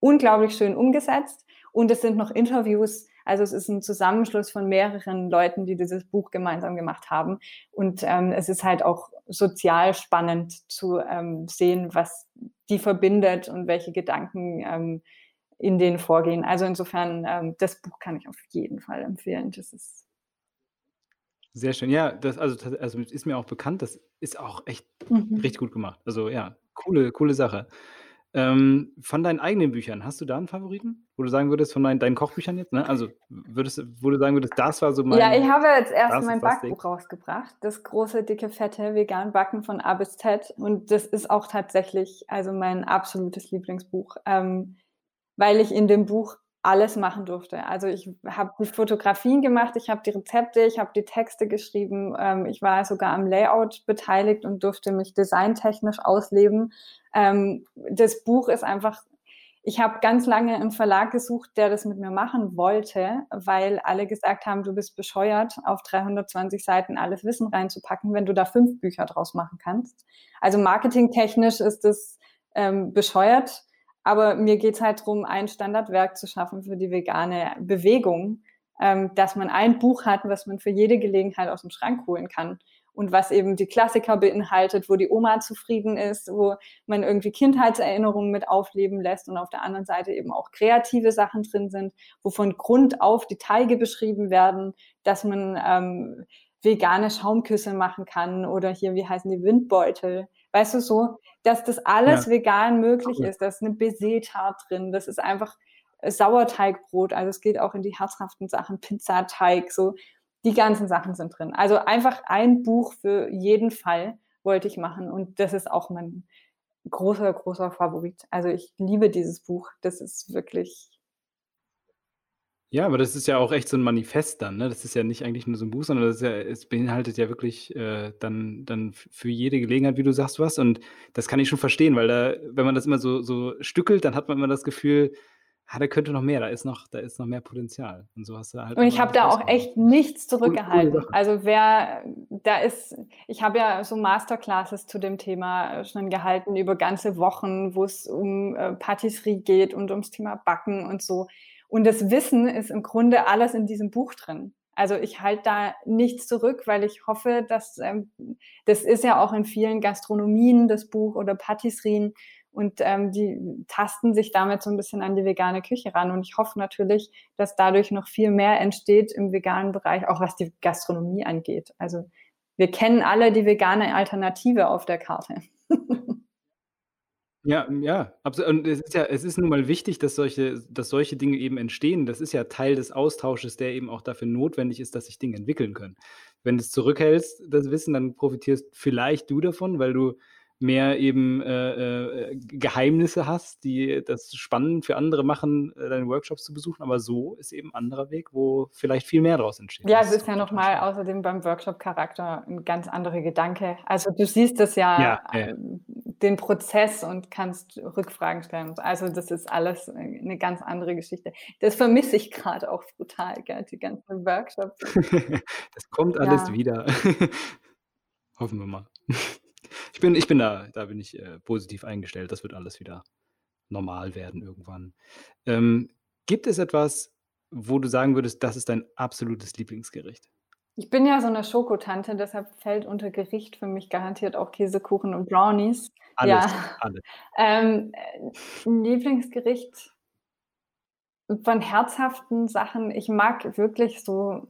S2: unglaublich schön umgesetzt und es sind noch Interviews, also es ist ein Zusammenschluss von mehreren Leuten, die dieses Buch gemeinsam gemacht haben und ähm, es ist halt auch sozial spannend zu ähm, sehen, was die verbindet und welche Gedanken ähm, in denen vorgehen. Also insofern, ähm, das Buch kann ich auf jeden Fall empfehlen. Das ist
S1: Sehr schön. Ja, das also also ist mir auch bekannt, das ist auch echt
S2: Mhm.
S1: richtig gut gemacht. Also ja, coole coole Sache. Ähm, von deinen eigenen Büchern, hast du da einen Favoriten? Wo du sagen würdest von deinen deinen Kochbüchern jetzt, ne? Also würdest wo du sagen würdest, das war so
S2: Ja, ich
S1: mein
S2: habe jetzt erst mein? Backbuch rausgebracht, das große, dicke, fette vegan Backen von A bis Z und das ist auch tatsächlich, also mein absolutes Lieblingsbuch, ähm, weil ich in dem Buch alles machen durfte. Also ich habe die Fotografien gemacht, ich habe die Rezepte, ich habe die Texte geschrieben, ähm, ich war sogar am Layout beteiligt und durfte mich designtechnisch ausleben. Ähm, das Buch ist einfach ich habe ganz lange einen Verlag gesucht, der das mit mir machen wollte, weil alle gesagt haben, du bist bescheuert, auf 320 Seiten alles Wissen reinzupacken, wenn du da fünf Bücher draus machen kannst. Also marketingtechnisch ist das ähm, bescheuert, aber mir geht's halt darum, ein Standardwerk zu schaffen für die vegane Bewegung, ähm, dass man ein Buch hat, was man für jede Gelegenheit aus dem Schrank holen kann und was eben die Klassiker beinhaltet, wo die Oma zufrieden ist, wo man irgendwie Kindheitserinnerungen mit aufleben lässt und auf der anderen Seite eben auch kreative Sachen drin sind, wo von Grund auf die Teige beschrieben werden, dass man ähm, vegane Schaumküsse machen kann oder hier, wie heißen die, Windbeutel. Weißt du so, dass das alles
S1: Ja.
S2: vegan möglich ist. Da ist eine Baiser drin, das ist einfach Sauerteigbrot, also es geht auch in die herzhaften Sachen, Pizzateig, so die ganzen Sachen sind drin. Also einfach ein Buch für jeden Fall wollte ich machen und das ist auch mein großer, großer Favorit. Also ich liebe dieses Buch. Das ist wirklich
S1: Ja, aber das ist ja auch echt so 'n Manifest dann, ne? Das ist ja nicht eigentlich nur so 'n Buch, sondern das ist ja es beinhaltet ja wirklich, äh, dann dann für jede Gelegenheit, wie du sagst, was. Und das kann ich schon verstehen, weil da wenn man das immer so so stückelt, dann hat man immer das Gefühl, ah, da könnte noch mehr, da ist noch da ist noch mehr Potenzial. Und so hast du halt
S2: Und ich habe da auch echt nichts zurückgehalten. Also wer da ist ich habe ja so Masterclasses zu dem Thema äh, schon gehalten über ganze Wochen, wo's um, äh, Patisserie geht und ums Thema Backen und so. Und das Wissen ist im Grunde alles in diesem Buch drin. Also ich halte da nichts zurück, weil ich hoffe, dass ähm, das ist ja auch in vielen Gastronomien das Buch oder Patisserien und ähm, die tasten sich damit so ein bisschen an die vegane Küche ran. Und ich hoffe natürlich, dass dadurch noch viel mehr entsteht im veganen Bereich, auch was die Gastronomie angeht. Also wir kennen alle die vegane Alternative auf der Karte.
S1: Ja, ja, absolut. Und es ist ja es ist nun mal wichtig, dass solche dass solche Dinge eben entstehen. Das ist ja Teil des Austausches, der eben auch dafür notwendig ist, dass sich Dinge entwickeln können. Wenn du es zurückhältst, das Wissen, dann profitierst vielleicht du davon, weil du mehr eben äh, äh, Geheimnisse hast, die das spannend für andere machen, äh, deine Workshops zu besuchen. Aber so ist eben ein anderer Weg, wo vielleicht viel mehr daraus entsteht.
S2: Ja, es ist ja nochmal außerdem beim Workshop-Charakter ein ganz anderer Gedanke. Also du siehst das ja, ja, ja. Äh, den Prozess und kannst Rückfragen stellen. Also das ist alles eine ganz andere Geschichte. Das vermisse ich gerade auch brutal, gell? die ganzen Workshops.
S1: das kommt alles ja. wieder. Hoffen wir mal. Ich bin, ich bin da, da bin ich äh, positiv eingestellt. Das wird alles wieder normal werden irgendwann. Ähm, gibt es etwas, wo du sagen würdest, das ist dein absolutes Lieblingsgericht?
S2: Ich bin ja so eine Schokotante, deshalb fällt unter Gericht für mich garantiert auch Käsekuchen und Brownies.
S1: Alles, ja. alles.
S2: Ähm, ein Lieblingsgericht von herzhaften Sachen. Ich mag wirklich so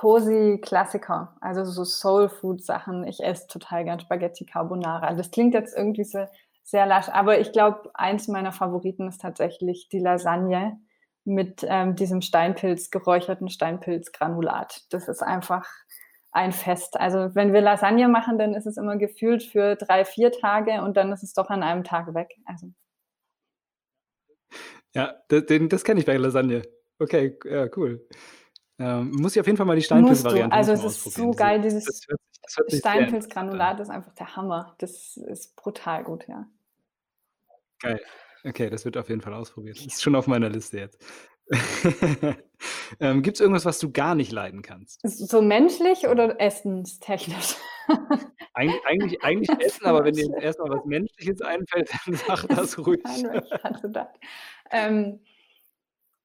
S2: cozy Klassiker, also so Soul Food Sachen. Ich esse total gern Spaghetti Carbonara. Das klingt jetzt irgendwie so sehr lasch, aber ich glaube, eins meiner Favoriten ist tatsächlich die Lasagne mit ähm, diesem Steinpilz, geräucherten Steinpilzgranulat. Das ist einfach ein Fest. Also wenn wir Lasagne machen, dann ist es immer gefühlt für drei, vier Tage und dann ist es doch an einem Tag weg. Also.
S1: Ja, das, das kenne ich bei Lasagne. Okay, ja, cool. Ähm, muss ich auf jeden Fall mal die Steinpilz-Variante
S2: Also es ist so geil, dieses Steinpilz-Granulat ist einfach der Hammer. Das ist brutal gut, ja.
S1: Geil. Okay, das wird auf jeden Fall ausprobiert. Das ist schon auf meiner Liste jetzt. ähm, Gibt es irgendwas, was du gar nicht leiden kannst?
S2: So menschlich oder essenstechnisch?
S1: Eig eigentlich, eigentlich essen, aber wenn dir erstmal was Menschliches einfällt, dann sag das ruhig.
S2: ähm,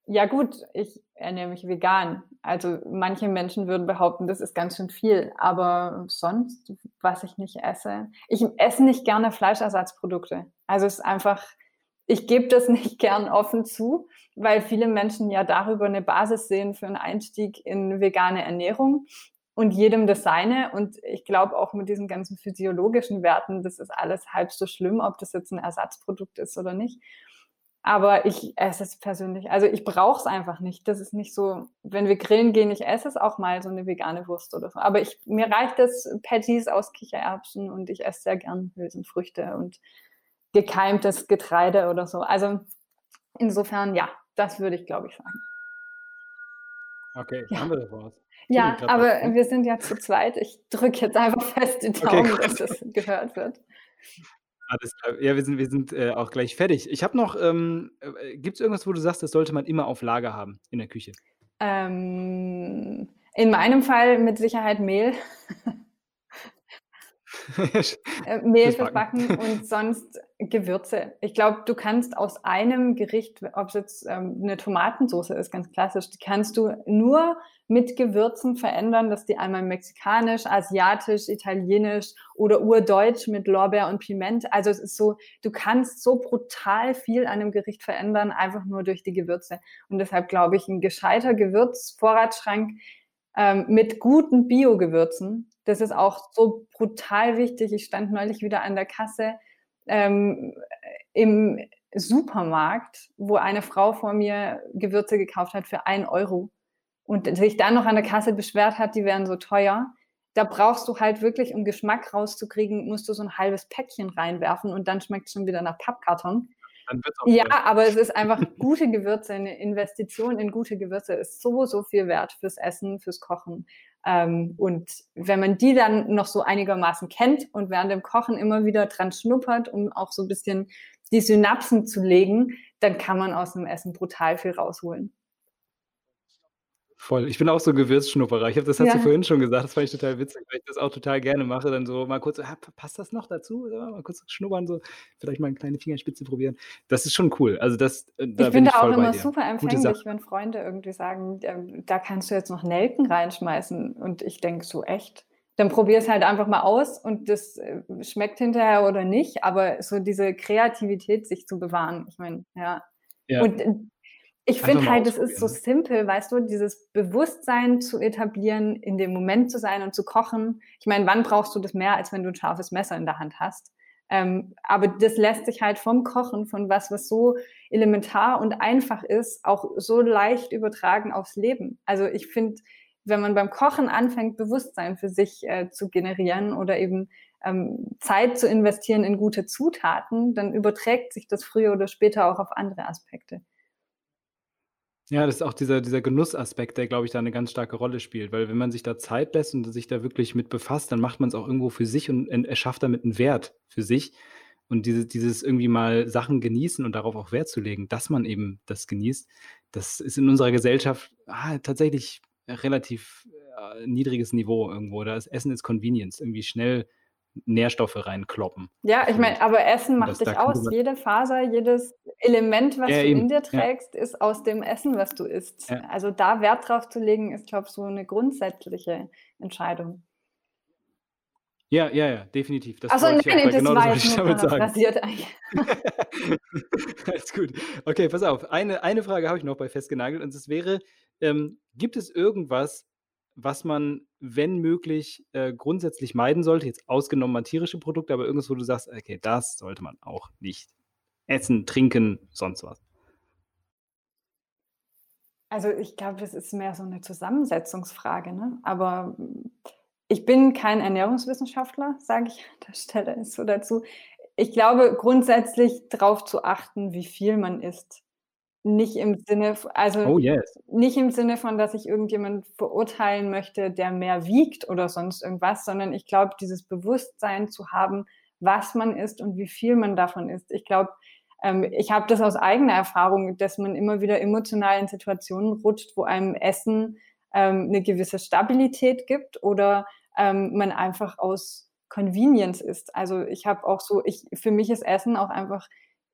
S2: ja gut, ich ernähre mich vegan. Also manche Menschen würden behaupten, das ist ganz schön viel, aber sonst, was ich nicht esse. Ich esse nicht gerne Fleischersatzprodukte. Also es ist einfach, ich gebe das nicht gern offen zu, weil viele Menschen ja darüber eine Basis sehen für einen Einstieg in vegane Ernährung und jedem das seine. Und ich glaube auch mit diesen ganzen physiologischen Werten, das ist alles halb so schlimm, ob das jetzt ein Ersatzprodukt ist oder nicht. Aber ich esse es persönlich. Also ich brauche es einfach nicht. Das ist nicht so, wenn wir grillen gehen, ich esse es auch mal so eine vegane Wurst oder so. Aber ich, mir reicht das Patties aus Kichererbsen und ich esse sehr gern Hülsenfrüchte und gekeimtes Getreide oder so. Also insofern, ja, das würde ich, glaube ich, sagen.
S1: Okay, ja. haben wir das was?
S2: Ja, aber was, wir sind ja zu zweit. Ich drücke jetzt einfach fest die Daumen, okay, dass das gehört wird.
S1: Alles klar. Ja, wir sind, wir sind äh, auch gleich fertig. Ich habe noch, ähm, äh, gibt es irgendwas, wo du sagst, das sollte man immer auf Lager haben in der Küche?
S2: Ähm, in meinem Fall mit Sicherheit Mehl. Äh, Mehl fürs Backen und sonst Gewürze. Ich glaube, du kannst aus einem Gericht, ob es jetzt ähm, eine Tomatensauce ist, ganz klassisch, die kannst du nur mit Gewürzen verändern, dass die einmal mexikanisch, asiatisch, italienisch oder urdeutsch mit Lorbeer und Piment. Also es ist so, du kannst so brutal viel an einem Gericht verändern, einfach nur durch die Gewürze. Und deshalb glaube ich, ein gescheiter Gewürzvorratsschrank ähm, mit guten Bio-Gewürzen. Das ist auch so brutal wichtig. Ich stand neulich wieder an der Kasse ähm, im Supermarkt, wo eine Frau vor mir Gewürze gekauft hat für ein Euro und sich dann noch an der Kasse beschwert hat, die wären so teuer. Da brauchst du halt wirklich, um Geschmack rauszukriegen, musst du so ein halbes Päckchen reinwerfen und dann schmeckt es schon wieder nach Pappkarton. ja, aber es ist einfach gute Gewürze, eine Investition in gute Gewürze ist so, so viel wert fürs Essen, fürs Kochen. Ähm, und wenn man die dann noch so einigermaßen kennt und während dem Kochen immer wieder dran schnuppert, um auch so ein bisschen die Synapsen zu legen, dann kann man aus dem Essen brutal viel rausholen.
S1: Voll. Ich bin auch so Gewürzschnupperer. Ich habe das hast du vorhin schon gesagt, das fand ich total witzig, weil ich das auch total gerne mache, dann so mal kurz: „Ah, passt das noch dazu?“ Mal kurz schnuppern so, vielleicht mal 'ne kleine Fingerspitze probieren. Das ist schon cool. Also, das äh, da
S2: Ich
S1: bin
S2: bin da
S1: ich
S2: auch immer super empfänglich, wenn Freunde irgendwie sagen, ähm, da kannst du jetzt noch Nelken reinschmeißen und ich denke so: „Echt?“ Dann probier es halt einfach mal aus und das, äh, schmeckt hinterher oder nicht, aber so diese Kreativität sich zu bewahren, ich meine, ja.
S1: Ja.
S2: Und, äh, ich finde halt, es ist so simpel, weißt du, dieses Bewusstsein zu etablieren, in dem Moment zu sein und zu kochen. Ich meine, wann brauchst du das mehr, als wenn du 'n scharfes Messer in der Hand hast? Ähm, aber das lässt sich halt vom Kochen, von was, was so elementar und einfach ist, auch so leicht übertragen aufs Leben. Also, ich finde, wenn man beim Kochen anfängt, Bewusstsein für sich, äh, zu generieren oder eben, ähm, Zeit zu investieren in gute Zutaten, dann überträgt sich das früher oder später auch auf andere Aspekte.
S1: Ja, das ist auch dieser dieser Genussaspekt, der, glaube ich, da 'ne ganz starke Rolle spielt, weil wenn man sich da Zeit lässt und sich da wirklich mit befasst, dann macht man's auch irgendwo für sich und erschafft damit 'n Wert für sich. Und diese dieses irgendwie mal Sachen genießen und darauf auch Wert zu legen, dass man eben das genießt, das ist in unserer Gesellschaft, ah, tatsächlich relativ, äh, niedriges Niveau irgendwo. Da ist Essen ist Convenience, irgendwie schnell Nährstoffe reinkloppen,
S2: Ja, ich meine, aber Essen macht
S1: das
S2: dich aus.
S1: man
S2: Jede Faser, jedes Element, was
S1: Ja,
S2: du in
S1: eben.
S2: dir
S1: Ja.
S2: trägst, ist aus dem Essen, was du isst.
S1: Ja.
S2: Also, da Wert drauf zu legen, ist, glaube ich, so 'ne grundsätzliche Entscheidung.
S1: Ja, ja, ja, definitiv. Das
S2: Ach so,
S1: wollte
S2: nein,
S1: ich
S2: ne,
S1: sagen.
S2: das
S1: Genau das
S2: war
S1: wollte
S2: jetzt nur paraphrasiert eigentlich.
S1: Alles gut. Okay, pass auf. Eine eine Frage habe ich noch bei festgenagelt und das wäre, ähm, gibt es irgendwas, was man, wenn möglich, äh, grundsätzlich meiden sollte, jetzt ausgenommen mal tierische Produkte, aber irgendwas, wo du sagst: „Okay, das sollte man auch nicht essen, trinken, sonst was?“
S2: Also, ich glaube, das ist mehr so 'ne Zusammensetzungsfrage, ne? Aber, hm, ich bin kein Ernährungswissenschaftler, sage ich an der Stelle so dazu. Ich glaube, grundsätzlich drauf zu achten, wie viel man isst. Nicht im Sinne also,
S1: Oh, yes.
S2: nicht im Sinne von, dass ich irgendjemand verurteilen möchte, der mehr wiegt oder sonst irgendwas, sondern ich glaube, dieses Bewusstsein zu haben, was man isst und wie viel man davon isst. Ich glaube, ähm, ich habe das aus eigener Erfahrung, dass man immer wieder emotional in Situationen rutscht, wo einem Essen, ähm, 'ne gewisse Stabilität gibt oder, ähm, man einfach aus Convenience isst. Also, ich habe auch so ich für mich ist Essen auch einfach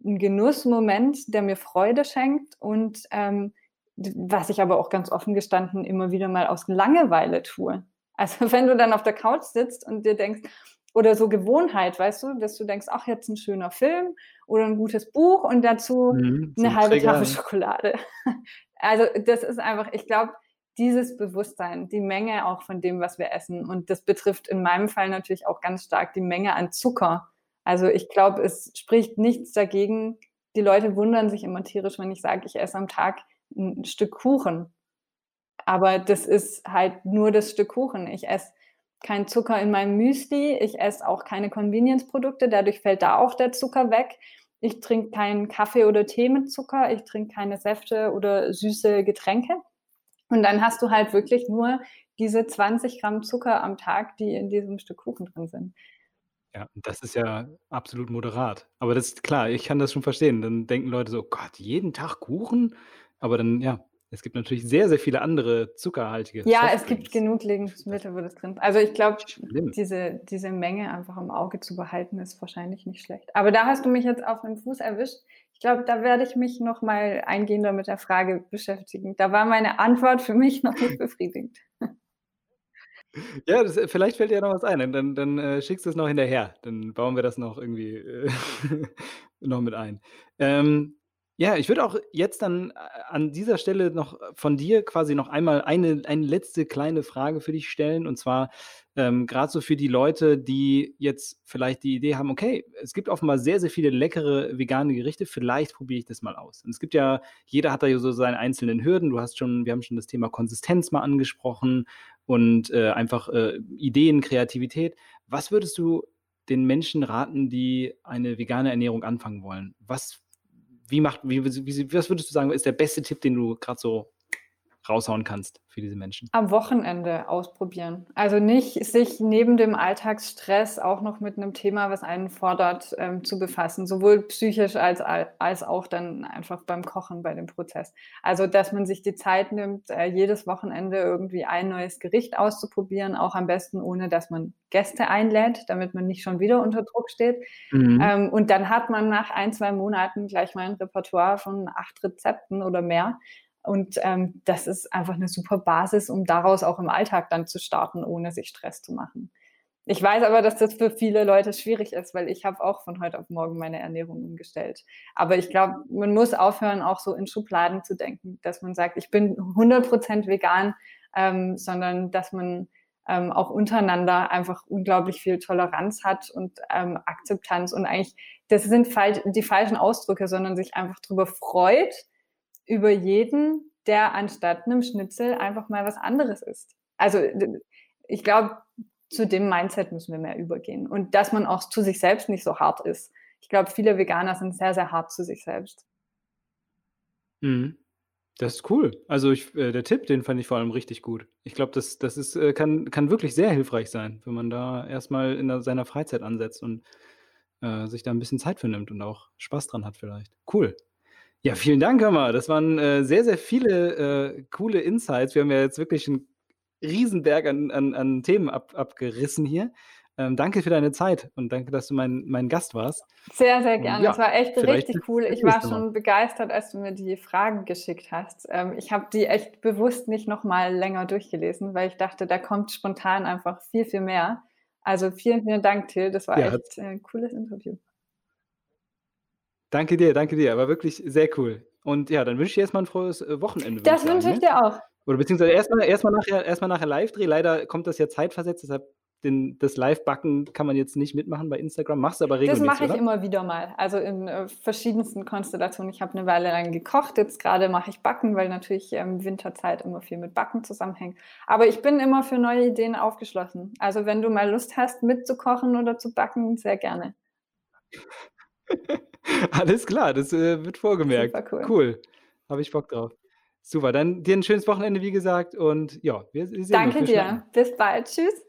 S2: 'n Genussmoment, der mir Freude schenkt und, ähm, was ich aber auch ganz offen gestanden immer wieder mal aus Langeweile tue. Also, wenn du dann auf der Couch sitzt und dir denkst oder so Gewohnheit, weißt du, dass du denkst: „Ach, jetzt 'n schöner Film oder 'n gutes Buch und dazu
S1: Mhm,
S2: 'ne
S1: 'n
S2: halbe
S1: Trigger,
S2: Tafel? Schokolade.“ Also, das ist einfach ich glaube, dieses Bewusstsein, die Menge auch von dem, was wir essen und das betrifft in meinem Fall natürlich auch ganz stark die Menge an Zucker. Also, ich glaube, es spricht nichts dagegen die Leute wundern sich immer tierisch, wenn ich sage, ich esse am Tag 'n Stück Kuchen. Aber das ist halt nur das Stück Kuchen. Ich esse keinen Zucker in meinem Müsli, ich esse auch keine Convenience-Produkte, dadurch fällt da auch der Zucker weg. Ich trinke keinen Kaffee oder Tee mit Zucker, ich trinke keine Säfte oder süße Getränke. Und dann hast du halt wirklich nur diese 20 Gramm Zucker am Tag, die in diesem Stück Kuchen drin sind.
S1: Ja, das ist ja absolut moderat. Aber das ist klar, ich kann das schon verstehen. Dann denken Leute so: „Gott, jeden Tag Kuchen?“ Aber dann ja, es gibt natürlich sehr, sehr viele andere zuckerhaltige
S2: Ja, es gibt genug Lebensmittel, wo das drin also, ich glaube, diese diese Menge einfach im Auge zu behalten, ist wahrscheinlich nicht schlecht. Aber da hast du mich jetzt auf 'nem Fuß erwischt. Ich glaube, da werde ich mich noch mal eingehender mit der Frage beschäftigen. Da war meine Antwort für mich noch nicht befriedigend.
S1: Ja, das vielleicht fällt dir ja noch was ein, dann dann dann, äh, schickst du's noch hinterher. Dann bauen wir das noch irgendwie, äh, noch mit ein. Ähm, ja, ich würde auch jetzt dann a an dieser Stelle noch von dir quasi noch einmal eine eine letzte kleine Frage für dich stellen. Und zwar, ähm, grad so für die Leute, die jetzt vielleicht die Idee haben: „Okay, es gibt offenbar sehr, sehr viele leckere vegane Gerichte, vielleicht probiere ich das mal aus.“ Und es gibt ja jeder hat da so seine einzelnen Hürden. Du hast schon wir haben schon das Thema Konsistenz mal angesprochen und, äh, einfach, äh, Ideen, Kreativität. Was würdest du den Menschen raten, die eine vegane Ernährung anfangen wollen? Was wie macht wie wie was würdest du sagen, ist der beste Tipp, den du grad so raushauen kannst für diese Menschen?
S2: Am Wochenende ausprobieren. Also nicht sich neben dem Alltagsstress auch noch mit einem Thema, was einen fordert, ähm, zu befassen, sowohl psychisch als, als auch dann einfach beim Kochen bei dem Prozess. Also dass man sich die Zeit nimmt, äh, jedes Wochenende irgendwie ein neues Gericht auszuprobieren, auch am besten ohne, dass man Gäste einlädt, damit man nicht schon wieder unter Druck steht. Mhm. Ähm, und dann hat man nach ein, zwei Monaten gleich mal ein Repertoire von acht Rezepten oder mehr und ähm, das ist einfach eine super Basis, um daraus auch im Alltag dann zu starten, ohne sich Stress zu machen. Ich weiß aber, dass das für viele Leute schwierig ist, weil ich habe auch von heute auf morgen meine Ernährung umgestellt. Aber ich glaube, man muss aufhören, auch so in Schubladen zu denken, dass man sagt, ich bin 100% vegan, ähm, sondern dass man ähm, auch untereinander einfach unglaublich viel Toleranz hat und ähm, Akzeptanz. Und eigentlich, das sind die falschen Ausdrücke, sondern sich einfach darüber freut, über jeden, der anstatt einem Schnitzel einfach mal was anderes isst. Also ich glaube, zu dem Mindset müssen wir mehr übergehen und dass man auch zu sich selbst nicht so hart ist. Ich glaube, viele Veganer sind sehr, sehr hart zu sich selbst.
S1: Mhm. Das ist cool. Also ich, äh, der Tipp, den fand ich vor allem richtig gut. Ich glaube, das, das ist, äh, kann, kann wirklich sehr hilfreich sein, wenn man da erstmal in der, seiner Freizeit ansetzt und äh, sich da ein bisschen Zeit für nimmt und auch Spaß dran hat vielleicht. Cool. Ja, vielen Dank, mal. Das waren äh, sehr, sehr viele äh, coole Insights. Wir haben ja jetzt wirklich einen Riesenberg an, an, an Themen ab, abgerissen hier. Ähm, danke für deine Zeit und danke, dass du mein, mein Gast warst.
S2: Sehr, sehr gerne. Ja, das war echt richtig cool. Ich war schon begeistert, als du mir die Fragen geschickt hast. Ähm, ich habe die echt bewusst nicht nochmal länger durchgelesen, weil ich dachte, da kommt spontan einfach viel, viel mehr. Also vielen, vielen Dank, Till. Das war ja, echt ein cooles Interview.
S1: Danke dir, danke dir. War wirklich sehr cool. Und ja, dann wünsche ich dir erstmal ein frohes äh, Wochenende.
S2: Das wünsche ich ne? dir auch.
S1: Oder beziehungsweise erstmal erst nachher, erst nachher Live-Dreh. Leider kommt das ja zeitversetzt, deshalb den, das Live-Backen kann man jetzt nicht mitmachen bei Instagram. Machst du aber regelmäßig,
S2: Das mache ich
S1: oder?
S2: immer wieder mal. Also in äh, verschiedensten Konstellationen. Ich habe eine Weile lang gekocht. Jetzt gerade mache ich Backen, weil natürlich ähm, Winterzeit immer viel mit Backen zusammenhängt. Aber ich bin immer für neue Ideen aufgeschlossen. Also wenn du mal Lust hast, mitzukochen oder zu backen, sehr gerne.
S1: Alles klar, das äh, wird vorgemerkt. Super cool. Cool. Habe ich Bock drauf. Super, dann dir ein schönes Wochenende, wie gesagt. Und ja,
S2: wir, wir sehen Danke uns. Danke dir. Bis bald. Tschüss.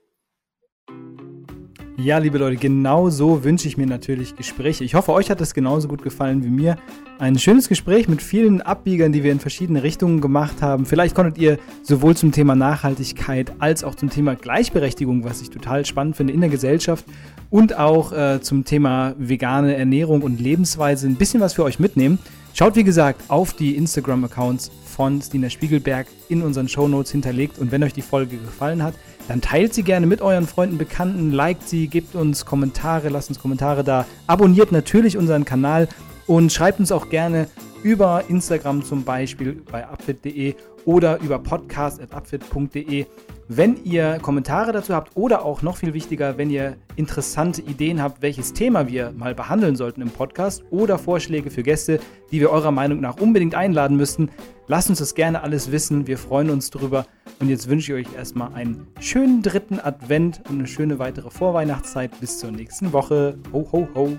S3: Ja, liebe Leute, genau so wünsche ich mir natürlich Gespräche. Ich hoffe, euch hat es genauso gut gefallen wie mir. Ein schönes Gespräch mit vielen Abbiegern, die wir in verschiedene Richtungen gemacht haben. Vielleicht konntet ihr sowohl zum Thema Nachhaltigkeit als auch zum Thema Gleichberechtigung, was ich total spannend finde in der Gesellschaft, und auch äh, zum Thema vegane Ernährung und Lebensweise ein bisschen was für euch mitnehmen. Schaut wie gesagt auf die Instagram-Accounts von Stina Spiegelberg in unseren Show Notes hinterlegt. Und wenn euch die Folge gefallen hat, dann teilt sie gerne mit euren Freunden, Bekannten, liked sie, gebt uns Kommentare, lasst uns Kommentare da, abonniert natürlich unseren Kanal und schreibt uns auch gerne über Instagram zum Beispiel bei upfit.de oder über podcast.upfit.de, wenn ihr Kommentare dazu habt oder auch noch viel wichtiger, wenn ihr interessante Ideen habt, welches Thema wir mal behandeln sollten im Podcast oder Vorschläge für Gäste, die wir eurer Meinung nach unbedingt einladen müssten, lasst uns das gerne alles wissen. Wir freuen uns drüber. Und jetzt wünsche ich euch erstmal einen schönen dritten Advent und eine schöne weitere Vorweihnachtszeit. Bis zur nächsten Woche. Ho, ho, ho.